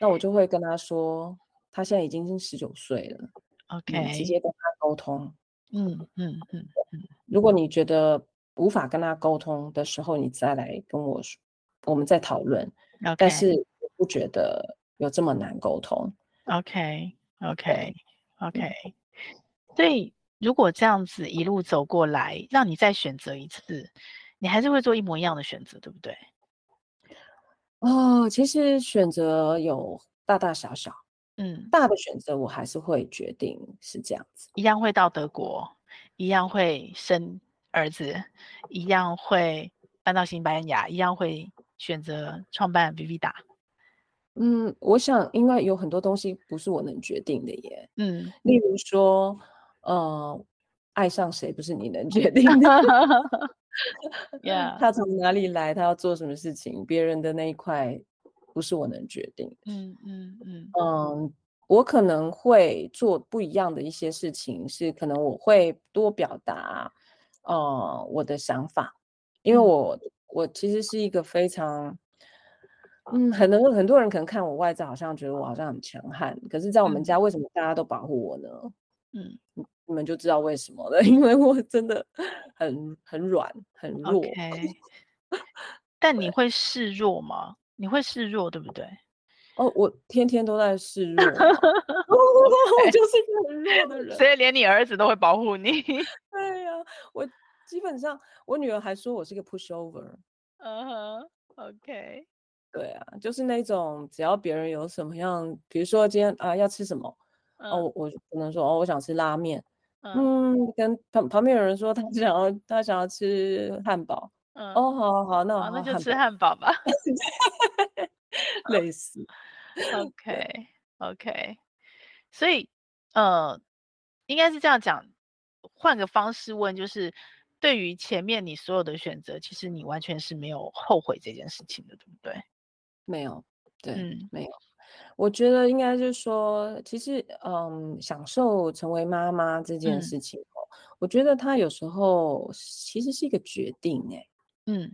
那我就会跟她说，她现在已经十九岁了。OK，直接跟她沟通。嗯嗯嗯嗯。如果你觉得无法跟她沟通的时候，你再来跟我说，我们再讨论。但是我不觉得有这么难沟通。OK OK OK，所以如果这样子一路走过来，让你再选择一次，你还是会做一模一样的选择，对不对？哦，其实选择有大大小小，嗯，大的选择我还是会决定是这样子，一样会到德国，一样会生儿子，一样会搬到西班牙，一样会选择创办 Vivida。嗯，我想应该有很多东西不是我能决定的耶，嗯，例如说，呃，爱上谁不是你能决定的。[LAUGHS] Yeah. 他从哪里来？他要做什么事情？别人的那一块不是我能决定。嗯嗯嗯嗯，我可能会做不一样的一些事情，是可能我会多表达，呃，我的想法，因为我、嗯、我其实是一个非常，嗯，很多很多人可能看我外在好像觉得我好像很强悍，可是，在我们家为什么大家都保护我呢？嗯。你们就知道为什么了，[LAUGHS] 因为我真的很很软很弱。Okay. [LAUGHS] 但你会示弱吗？你会示弱，对不对？哦，我天天都在示 [LAUGHS] 弱，我就是一个很弱的人，所以连你儿子都会保护你。对呀、啊，我基本上我女儿还说我是个 pushover。嗯哼，OK。对啊，就是那种只要别人有什么样，比如说今天啊要吃什么，嗯、哦，我可能说哦我想吃拉面。嗯，跟旁旁边有人说他想要他想要吃汉堡，嗯，哦，好好好，那我好那就吃汉堡吧，[LAUGHS] 类似，OK OK，所以呃，应该是这样讲，换个方式问，就是对于前面你所有的选择，其实你完全是没有后悔这件事情的，对不对？没有，对，嗯，没有。我觉得应该就是说，其实，嗯，享受成为妈妈这件事情哦，嗯、我觉得他有时候其实是一个决定，哎，嗯，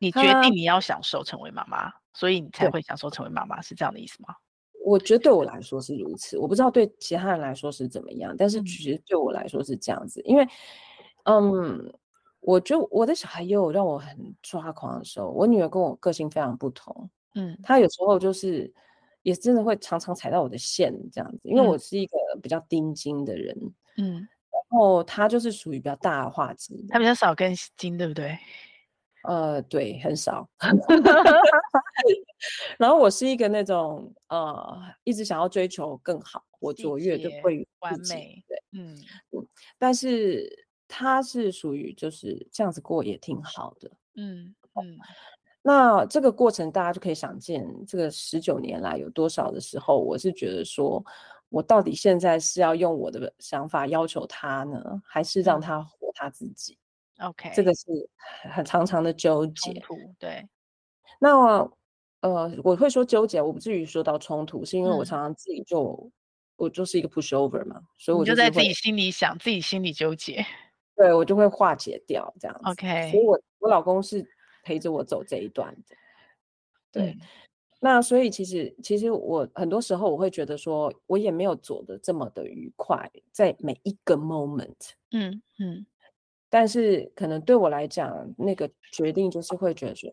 你决定你要享受成为妈妈，所以你才会享受成为妈妈，是这样的意思吗？我觉得对我来说是如此，我不知道对其他人来说是怎么样，但是其实对我来说是这样子，嗯、因为，嗯，我就我的小孩也有让我很抓狂的时候，我女儿跟我个性非常不同，嗯，她有时候就是。也真的会常常踩到我的线这样子，因为我是一个比较丁金的人，嗯，然后他就是属于比较大的画质，他比较少更新，对不对？呃，对，很少。[LAUGHS] 然后我是一个那种呃，一直想要追求更好，我卓越就会完美，对，嗯嗯。但是他是属于就是这样子过也挺好的，嗯嗯。那这个过程，大家就可以想见，这个十九年来有多少的时候，我是觉得说，我到底现在是要用我的想法要求他呢，还是让他活他自己？OK，这个是很常常的纠结。对。那呃，我会说纠结，我不至于说到冲突，是因为我常常自己就、嗯、我就是一个 pushover 嘛，所以我就，就在自己心里想，自己心里纠结。对，我就会化解掉这样子。OK，所以我我老公是。陪着我走这一段的，对，嗯、那所以其实其实我很多时候我会觉得说，我也没有走的这么的愉快，在每一个 moment，嗯嗯，但是可能对我来讲，那个决定就是会觉得说，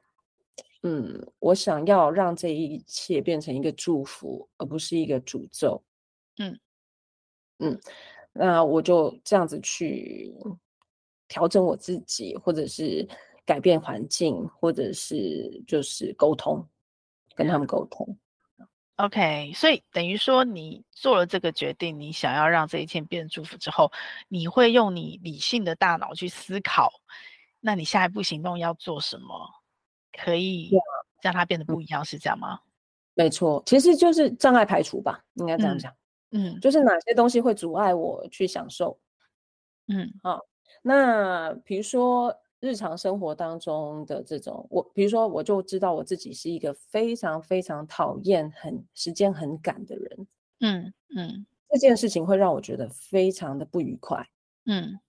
嗯，我想要让这一切变成一个祝福，而不是一个诅咒，嗯。嗯，那我就这样子去调整我自己，或者是。改变环境，或者是就是沟通，跟他们沟通。OK，所以等于说你做了这个决定，你想要让这一切变祝福之后，你会用你理性的大脑去思考，那你下一步行动要做什么，可以让它变得不一样，嗯、是这样吗？没错，其实就是障碍排除吧，应该这样讲。嗯，就是哪些东西会阻碍我去享受？嗯，好，那比如说。日常生活当中的这种，我比如说，我就知道我自己是一个非常非常讨厌很时间很赶的人，嗯嗯，这件事情会让我觉得非常的不愉快，嗯，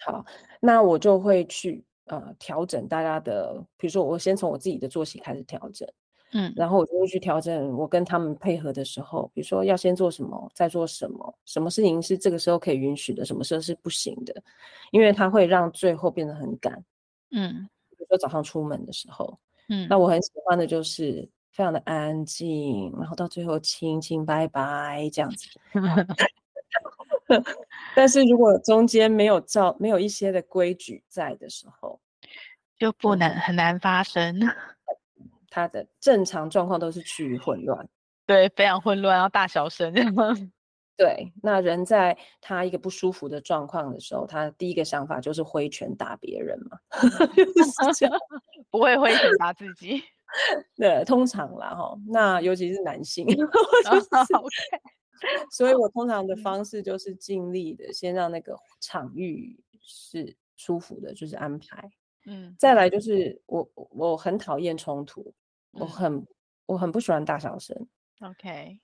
好，那我就会去呃调整大家的，比如说我先从我自己的作息开始调整，嗯，然后我就会去调整我跟他们配合的时候，比如说要先做什么，再做什么，什么事情是这个时候可以允许的，什么时候是不行的，因为它会让最后变得很赶。嗯，比如说早上出门的时候，嗯，那我很喜欢的就是非常的安静，然后到最后亲亲拜拜这样子。[LAUGHS] [LAUGHS] 但是如果中间没有照没有一些的规矩在的时候，就不能很难发生。[LAUGHS] 他的正常状况都是趋于混乱，对，非常混乱，然后大小声。对，那人在他一个不舒服的状况的时候，他第一个想法就是挥拳打别人嘛，[LAUGHS] 就是这样 [LAUGHS] 不会挥拳打自己。[LAUGHS] 对，通常啦哈，那尤其是男性，就是 Okay. 所以我通常的方式就是尽力的先让那个场域是舒服的，就是安排。嗯，再来就是我我很讨厌冲突，嗯、我很我很不喜欢大小声。OK。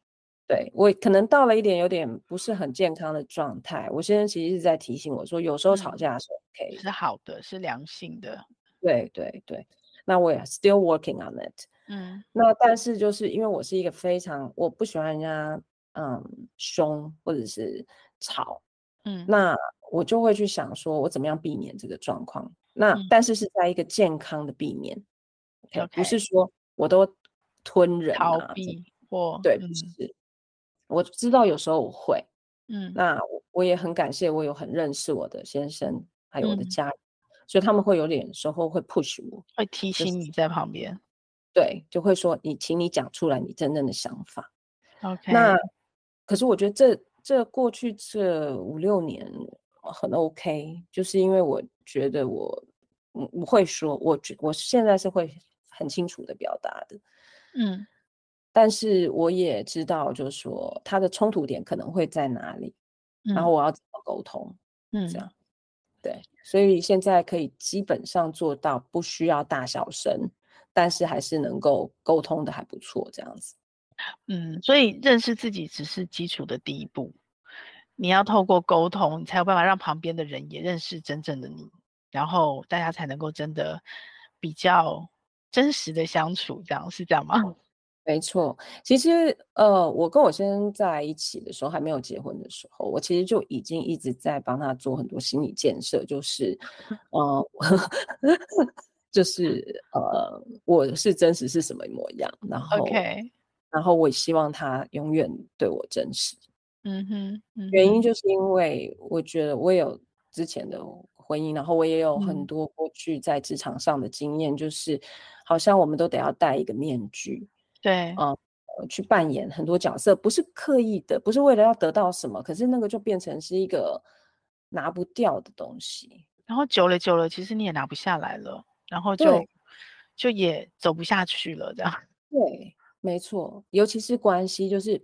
对，我可能到了一点有点不是很健康的状态，我先生其实是在提醒我说，有时候吵架是 OK，、嗯、是好的，是良性的。对对对，那我也 still working on it。嗯，那但是就是因为我是一个非常我不喜欢人家嗯凶或者是吵，嗯，那我就会去想说我怎么样避免这个状况。那、嗯、但是是在一个健康的避免 okay 不是说我都吞人、啊、逃避或对，不是。嗯我知道有时候我会，嗯，那我也很感谢我有很认识我的先生，还有我的家人，嗯、所以他们会有点时候会 push 我，会提醒你在旁边，对，就会说你，请你讲出来你真正的想法。OK，那可是我觉得这这过去这五六年很 OK，就是因为我觉得我我会说，我觉我现在是会很清楚的表达的，嗯。但是我也知道，就是说他的冲突点可能会在哪里，嗯、然后我要怎么沟通，嗯，这样，对，所以现在可以基本上做到不需要大小声，但是还是能够沟通的还不错，这样子。嗯，所以认识自己只是基础的第一步，你要透过沟通，你才有办法让旁边的人也认识真正的你，然后大家才能够真的比较真实的相处，这样是这样吗？没错，其实呃，我跟我先生在一起的时候，还没有结婚的时候，我其实就已经一直在帮他做很多心理建设，就是呃，[LAUGHS] 就是呃，我是真实是什么模样，然后.然后我也希望他永远对我真实。嗯哼，嗯哼，原因就是因为我觉得我有之前的婚姻，然后我也有很多过去在职场上的经验，嗯、就是好像我们都得要戴一个面具。对啊、呃，去扮演很多角色，不是刻意的，不是为了要得到什么，可是那个就变成是一个拿不掉的东西。然后久了久了，其实你也拿不下来了，然后就就也走不下去了，这样。[LAUGHS] 对，没错，尤其是关系，就是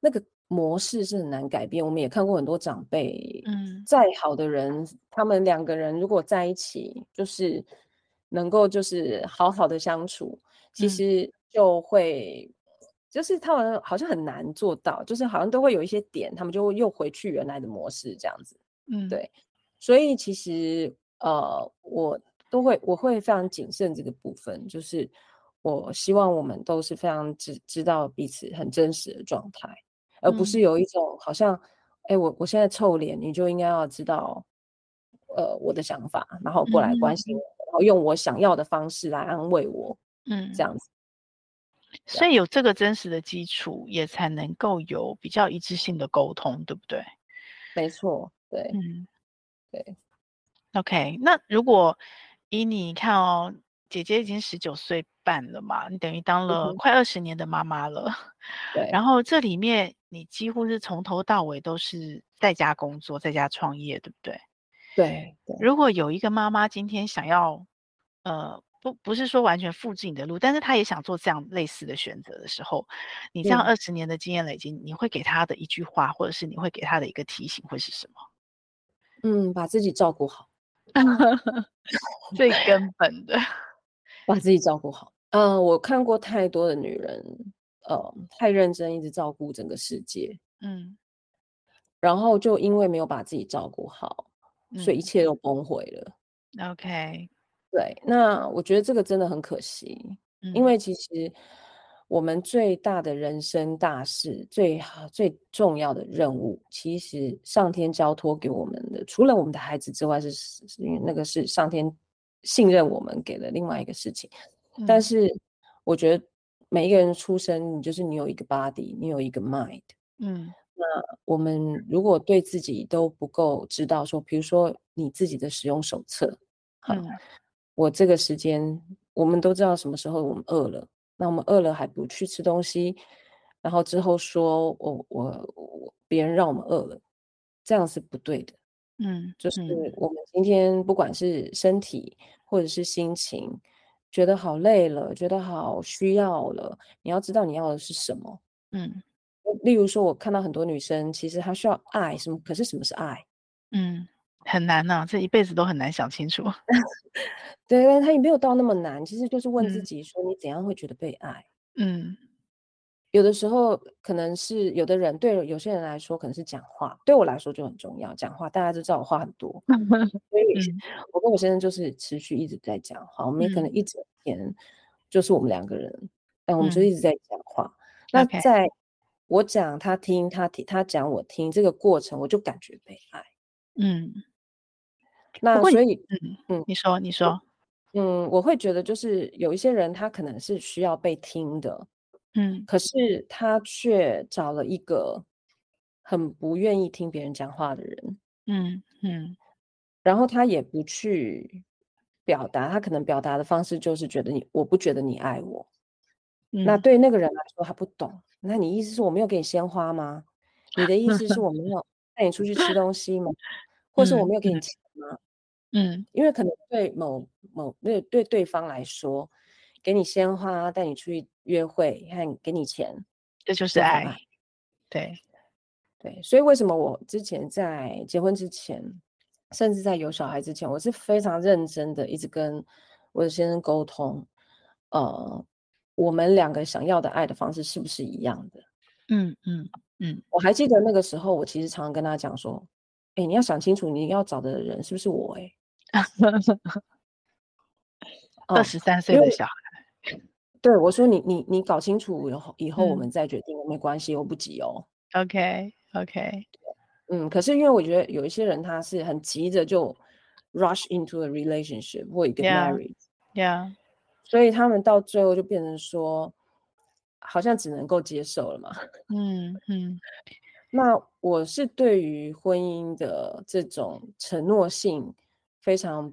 那个模式是很难改变。我们也看过很多长辈，嗯，再好的人，他们两个人如果在一起，就是能够就是好好的相处。其实就会，嗯、就是他们好像很难做到，就是好像都会有一些点，他们就会又回去原来的模式这样子。嗯，对。所以其实呃，我都会我会非常谨慎这个部分，就是我希望我们都是非常知知道彼此很真实的状态，而不是有一种好像，哎、嗯，我我现在臭脸，你就应该要知道，呃，我的想法，然后过来关心我，嗯、然后用我想要的方式来安慰我。嗯，这样子，所以有这个真实的基础，也才能够有比较一致性的沟通，对不对？没错，对，嗯，对。OK，那如果以你看哦，姐姐已经十九岁半了嘛，你等于当了快二十年的妈妈了，对。然后这里面你几乎是从头到尾都是在家工作，在家创业，对不对？对。对。如果有一个妈妈今天想要，呃。不不是说完全复制你的路，但是他也想做这样类似的选择的时候，你这样二十年的经验累积，嗯、你会给他的一句话，或者是你会给他的一个提醒会是什么？嗯，把自己照顾好，[LAUGHS] 最根本的，[LAUGHS] 把自己照顾好。嗯、呃，我看过太多的女人，呃，太认真，一直照顾整个世界，嗯，然后就因为没有把自己照顾好，嗯、所以一切都崩毁了。OK。对，那我觉得这个真的很可惜，嗯、因为其实我们最大的人生大事、最最重要的任务，其实上天交托给我们的，除了我们的孩子之外是，那个是上天信任我们给了另外一个事情，嗯、但是我觉得每一个人出生，你就是你有一个 body，你有一个 mind。嗯，那我们如果对自己都不够知道说，比如说你自己的使用手册，嗯，我这个时间，我们都知道什么时候我们饿了，那我们饿了还不去吃东西，然后之后说我我我别人让我们饿了，这样是不对的。嗯，就是我们今天不管是身体或者是心情，觉得好累了，觉得好需要了，你要知道你要的是什么。嗯。例如说，我看到很多女生，其实她需要爱什么？可是什么是爱？嗯，很难呐、啊，这一辈子都很难想清楚。[LAUGHS] 对，但他也没有到那么难，其实就是问自己说，你怎样会觉得被爱？嗯，有的时候可能是有的人，对有些人来说可能是讲话，对我来说就很重要。讲话大家都知道我话很多，[LAUGHS] 所以我跟我先生就是持续一直在讲话。我们也可能一整天就是我们两个人，但我们就一直在讲话。嗯、那在。我讲他听，他听他讲我听，这个过程我就感觉被爱。嗯，那所以，嗯嗯，你说你说，嗯，我会觉得就是有一些人他可能是需要被听的，嗯，可是他却找了一个很不愿意听别人讲话的人，嗯嗯，然后他也不去表达，他可能表达的方式就是觉得你，我不觉得你爱我。嗯，那对那个人来说，他不懂。那你意思是我没有给你鲜花吗？你的意思是我没有带你出去吃东西吗？或是我没有给你钱吗？嗯，因为可能对某某对对对方来说，给你鲜花、带你出去约会看给你钱，这就是爱。对对，所以为什么我之前在结婚之前，甚至在有小孩之前，我是非常认真的一直跟我的先生沟通，呃。我们两个想要的爱的方式是不是一样的？嗯嗯嗯，我还记得那个时候，我其实常常跟他讲说：“哎，你要想清楚，你要找的人是不是我？”哎，二十三岁的小孩，对我说你：“你你你搞清楚以后，以后我们再决定，嗯、没关系，我不急哦。” OK OK，嗯，可是因为我觉得有一些人他是很急着就 rush into a relationship 或一个 marriage，yeah。所以他们到最后就变成说，好像只能够接受了嘛。嗯嗯。那我是对于婚姻的这种承诺性非常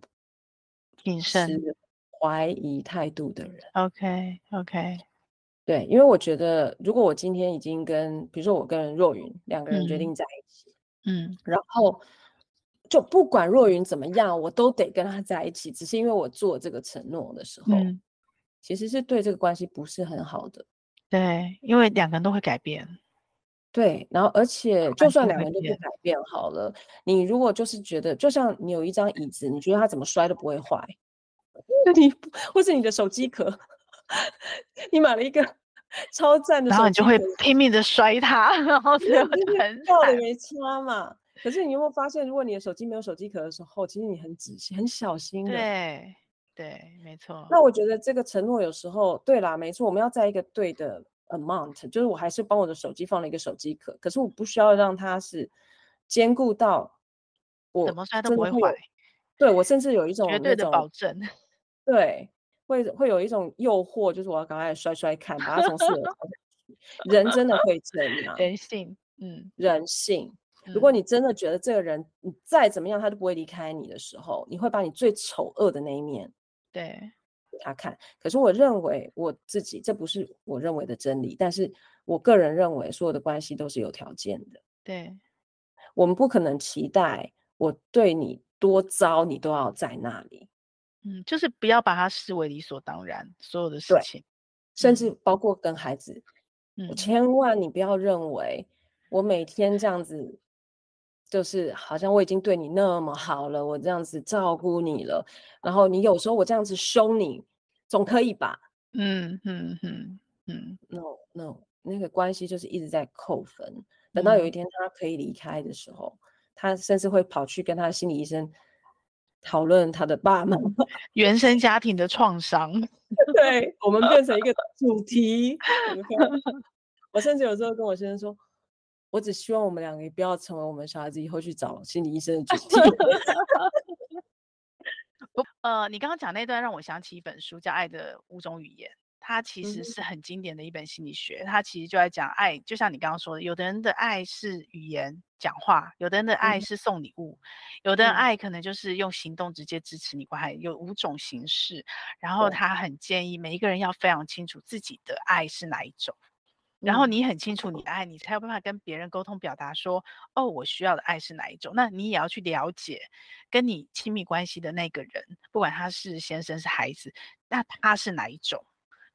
谨慎、怀疑态度的人。OK OK。对，因为我觉得，如果我今天已经跟，比如说我跟若云两个人决定在一起，嗯，然后就不管若云怎么样，我都得跟他在一起，只是因为我做这个承诺的时候。嗯其实是对这个关系不是很好的，对，因为两个人都会改变，对，然后而且就算两个人都不改变好了，你如果就是觉得，就像你有一张椅子，你觉得它怎么摔都不会坏，[LAUGHS] 你或是你的手机壳，[LAUGHS] 你买了一个 [LAUGHS] 超赞的然后你就会拼命的摔它，然后最后很掉了没差嘛。可是你有没有发现，如果你的手机没有手机壳的时候，其实你很仔细、很小心的。对。对，没错。那我觉得这个承诺有时候，对啦，没错，我们要在一个对的 amount，就是我还是帮我的手机放了一个手机壳，可是我不需要让它是兼顾到我怎么摔都不会坏。对，我甚至有一种绝对的保证。[LAUGHS] 对，会会有一种诱惑，就是我要赶快摔摔看，把它从四楼人真的会这样，人性，嗯，人性。如果你真的觉得这个人，你再怎么样他都不会离开你的时候，你会把你最丑恶的那一面。对，给他看。可是我认为我自己，这不是我认为的真理，但是我个人认为所有的关系都是有条件的。对，我们不可能期待我对你多糟，你都要在那里。嗯，就是不要把它视为理所当然，所有的事情，甚至包括跟孩子，嗯，千万你不要认为我每天这样子。就是好像我已经对你那么好了，我这样子照顾你了，然后你有时候我这样子凶你，总可以吧？嗯嗯嗯嗯，no no，那个关系就是一直在扣分。等到有一天他可以离开的时候，嗯、他甚至会跑去跟他的心理医生讨论他的爸妈 [LAUGHS] 原生家庭的创伤。[LAUGHS] 对，我们变成一个 [LAUGHS] 主题。我甚至有时候跟我先生说。我只希望我们两个也不要成为我们小孩子以后去找心理医生的主题。呃，你刚刚讲那段让我想起一本书，叫《爱的五种语言》。它其实是很经典的一本心理学，它其实就在讲爱，就像你刚刚说的，有的人的爱是语言讲话，有的人的爱是送礼物，有的人爱可能就是用行动直接支持你关爱，有五种形式。然后他很建议每一个人要非常清楚自己的爱是哪一种，然后你很清楚你的爱，你才有办法跟别人沟通表达说，哦，我需要的爱是哪一种。那你也要去了解跟你亲密关系的那个人，不管他是先生是孩子，那他是哪一种。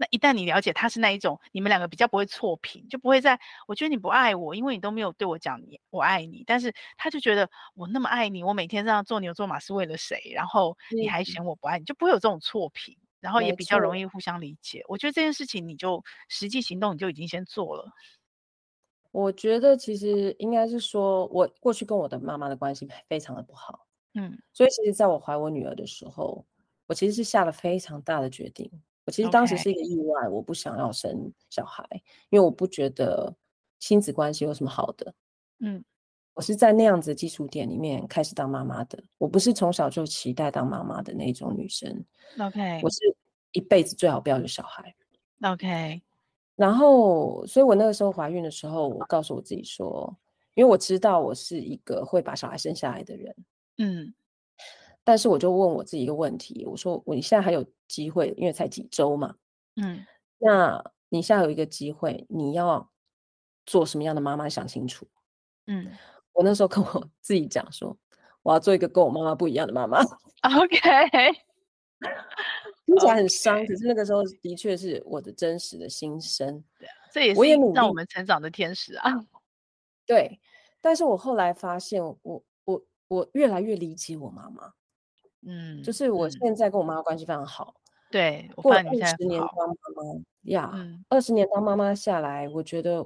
那一旦你了解他是那一种，你们两个比较不会错频，就不会在我觉得你不爱我，因为你都没有对我讲你我爱你，但是他就觉得我那么爱你，我每天这样做牛做马是为了谁？然后你还嫌我不爱你，就不会有这种错频，然后也比较容易互相理解。我觉得这件事情你就实际行动，你就已经先做了。我觉得其实应该是说，我过去跟我的妈妈的关系非常的不好，嗯，所以其实在我怀我女儿的时候，我其实是下了非常大的决定。我其实当时是一个意外.我不想要生小孩，因为我不觉得亲子关系有什么好的。嗯，我是在那样子的基础点里面开始当妈妈的。我不是从小就期待当妈妈的那种女生。OK，我是一辈子最好不要有小孩。OK，然后，所以我那个时候怀孕的时候，我告诉我自己说，因为我知道我是一个会把小孩生下来的人。嗯。但是我就问我自己一个问题，我说我你现在还有机会，因为才几周嘛，嗯，那你现在有一个机会，你要做什么样的妈妈？想清楚，嗯，我那时候跟我自己讲说，我要做一个跟我妈妈不一样的妈妈。[LAUGHS] OK，[LAUGHS] 听起来很伤.可是那个时候的确是我的真实的心声。对啊，这也是让我们成长的天使啊。[LAUGHS] 对，但是我后来发现我，我我我越来越理解我妈妈。嗯，就是我现在跟我妈妈关系非常好。对，过二十年当妈妈呀，二十年当妈妈下来，我觉得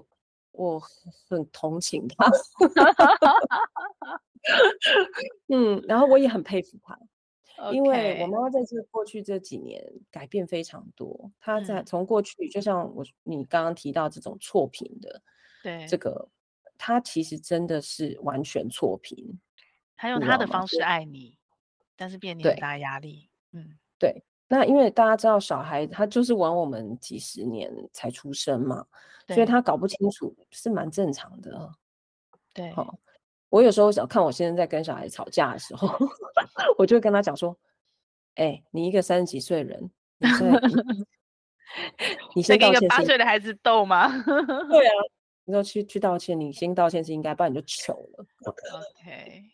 我很同情他。[LAUGHS] 嗯，然后我也很佩服他，因为我妈妈在这过去这几年改变非常多。她在从过去，就像我你刚刚提到这种错频的，对这个，她其实真的是完全错频。她用她的方式爱你。但是变你很大压力，嗯，对。那因为大家知道，小孩他就是晚我们几十年才出生嘛，所以他搞不清楚是蛮正常的。对，好，我有时候想看我现在在跟小孩吵架的时候，[LAUGHS] 我就会跟他讲说：“哎、欸，你一个三十几岁人，你，你先道歉。”跟一个八岁的孩子斗吗？对啊，[LAUGHS] 你说去去道歉，你先道歉是应该，不然你就糗了。OK。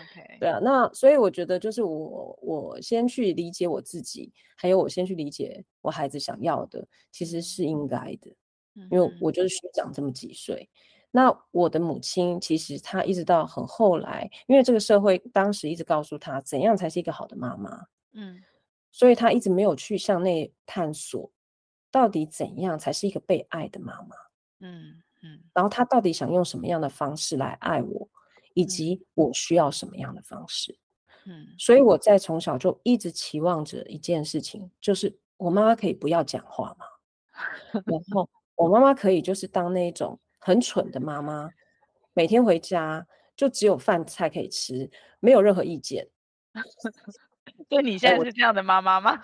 OK，对啊，那所以我觉得就是我我先去理解我自己，还有我先去理解我孩子想要的，其实是应该的，因为我就是学长这么几岁。那我的母亲其实她一直到很后来，因为这个社会当时一直告诉她怎样才是一个好的妈妈，嗯，所以她一直没有去向内探索，到底怎样才是一个被爱的妈妈，嗯嗯，然后她到底想用什么样的方式来爱我。以及我需要什么样的方式，嗯，所以我在从小就一直期望着一件事情，就是我妈妈可以不要讲话嘛，然 [LAUGHS] 后我妈妈可以就是当那种很蠢的妈妈，每天回家就只有饭菜可以吃，没有任何意见。[LAUGHS] 对，你现在是这样的妈妈吗？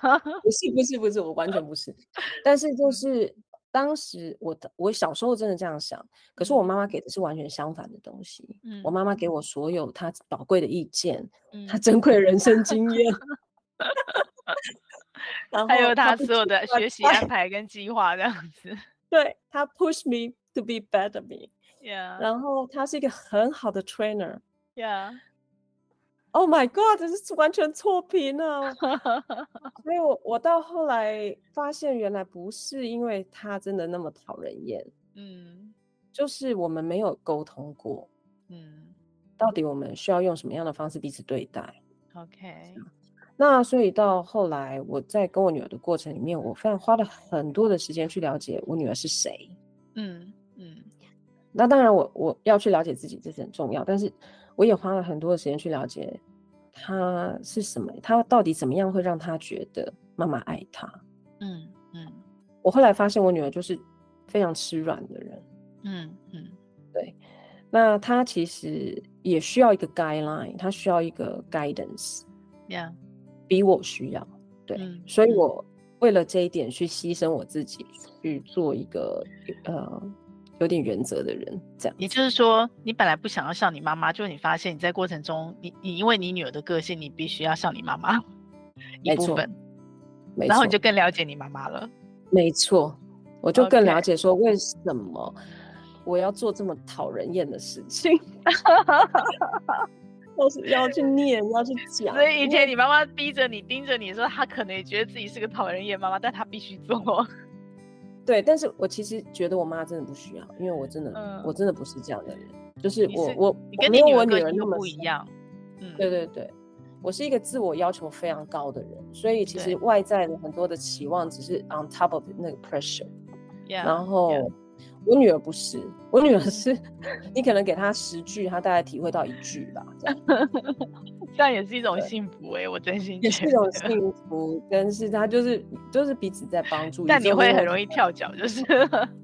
不是，不是，不是，我完全不是，但是就是。当时我的我小时候真的这样想，可是我妈妈给的是完全相反的东西。嗯，我妈妈给我所有她宝贵的意见，嗯，她珍贵的人生经验，[LAUGHS] 然后还有她所有的学习安排跟计划这样子。[LAUGHS] 对，她 push me to be better me，yeah，然后她是一个很好的 trainer，yeah。Oh my God！这是完全错评啊，所以我我到后来发现，原来不是因为他真的那么讨人厌，嗯，就是我们没有沟通过，嗯，到底我们需要用什么样的方式彼此对待？OK，那所以到后来我在跟我女儿的过程里面，我非常花了很多的时间去了解我女儿是谁，嗯嗯，那当然我我要去了解自己，这是很重要，但是。我也花了很多的时间去了解他是什么，他到底怎么样会让他觉得妈妈爱他。嗯嗯，我后来发现我女儿就是非常吃软的人。嗯嗯，对。那她其实也需要一个 guideline，她需要一个 guidance。Yeah，比我需要。对，嗯、所以我为了这一点去牺牲我自己，去做一个呃有点原则的人。这样，也就是说，你本来不想要像你妈妈，就是你发现你在过程中，你你因为你女儿的个性，你必须要像你妈妈一部分，然后你就更了解你妈妈了。没错，我就更了解说为什么我要做这么讨人厌的事情。[LAUGHS] 要是要去念，要去讲。所以以前你妈妈逼着你、盯着你的时候，她可能也觉得自己是个讨人厌妈妈，但她必须做。对，但是我其实觉得我妈真的不需要，因为我真的，嗯、我真的不是这样的人。就是我，是我没有我女儿那么不一样。嗯，对对对，我是一个自我要求非常高的人，所以其实外在的很多的期望只是 on top of 那个 pressure。Yeah, 然后。Yeah. 我女儿不是，我女儿是，[LAUGHS] 你可能给她十句，她大概体会到一句吧，这样，[LAUGHS] 这样也是一种幸福哎、欸，我真心觉得也是一种幸福，但是他就是就是彼此在帮助。但你会很容易跳脚，就是，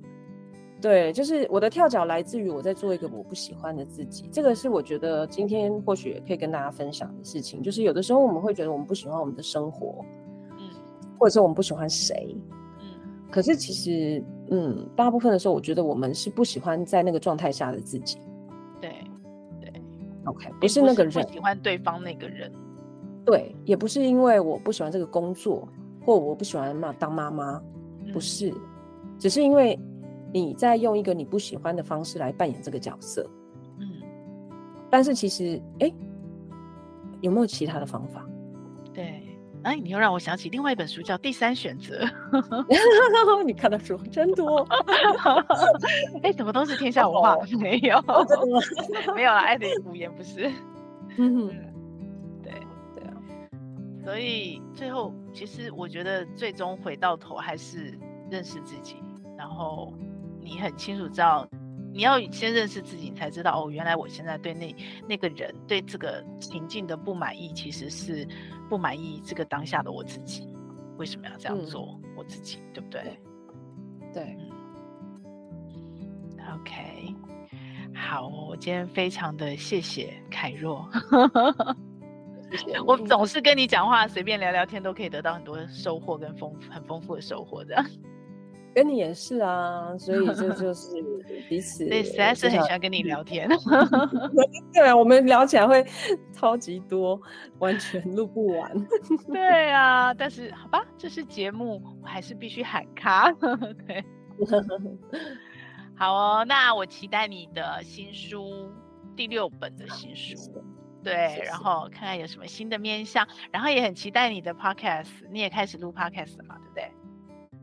[LAUGHS] 对，就是我的跳脚来自于我在做一个我不喜欢的自己，这个是我觉得今天或许也可以跟大家分享的事情，就是有的时候我们会觉得我们不喜欢我们的生活，嗯，或者说我们不喜欢谁。嗯可是其实，嗯，大部分的时候，我觉得我们是不喜欢在那个状态下的自己。对，OK，不是那个人不喜欢对方那个人，对，也不是因为我不喜欢这个工作，或我不喜欢嘛当妈妈，不是，嗯，只是因为你在用一个你不喜欢的方式来扮演这个角色。嗯，但是其实，哎，有没有其他的方法？对。哎，你又让我想起另外一本书，叫《第三选择》。[LAUGHS] [LAUGHS] 你看的书真多。[LAUGHS] 哎，怎么都是天下文化？没有，没有了。爱的语言不是。嗯，对对啊。所以最后，其实我觉得最终回到头还是认识自己。然后你很清楚知道，你要先认识自己，你才知道哦，原来我现在对那那个人、对这个情境的不满意，其实是。不满意这个当下的我自己，为什么要这样做？嗯、我自己对不对？对，嗯，OK，好，我今天非常的谢谢凯若，谢谢我总是跟你讲话，随便聊聊天都可以得到很多收获跟丰很丰富的收获的。跟你也是啊，所以这 [LAUGHS] 就是彼此。对，实在是很喜欢跟你聊天。[LAUGHS] [LAUGHS] 对啊，我们聊起来会超级多，完全录不完。对啊，但是好吧，这是节目，我还是必须喊卡。对，好哦，那我期待你的新书第六本的新书。对，谢谢，然后看看有什么新的面向，然后也很期待你的 podcast，你也开始录 podcast 了嘛，对不对？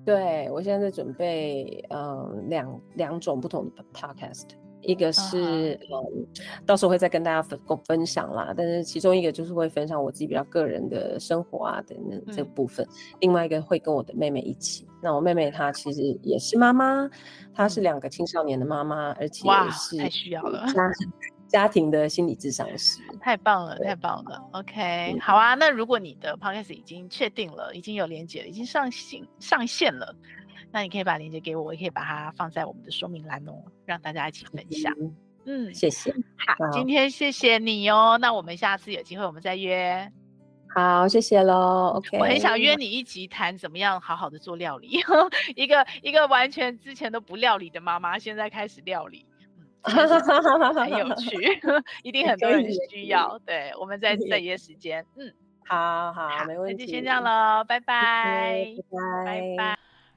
对，我现在在准备，嗯，两两种不同的 podcast，一个是，uh huh. 嗯，到时候会再跟大家分分享啦。但是其中一个就是会分享我自己比较个人的生活啊等等这个部分，嗯、另外一个会跟我的妹妹一起。那我妹妹她其实也是妈妈，她是两个青少年的妈妈，而且是太需要了。家庭的心理智商师，太棒了，太棒了。OK，、嗯、好啊。那如果你的 Podcast 已经确定了，已经有连接了，已经上线上线了，那你可以把连接给我，我也可以把它放在我们的说明栏哦，让大家一起分享。嗯，嗯，谢谢。好，好今天谢谢你哦。那我们下次有机会我们再约。好，谢谢喽。OK，我很想约你一起谈怎么样好好的做料理。[LAUGHS] 一个一个完全之前都不料理的妈妈，现在开始料理。[LAUGHS] 很有趣，[LAUGHS] 一定很多人需要。对，我们再再 [LAUGHS] 约时间。嗯，好好，没问题。那就先这样喽，拜拜，拜拜，拜。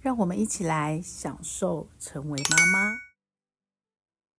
让我们一起来享受成为妈妈。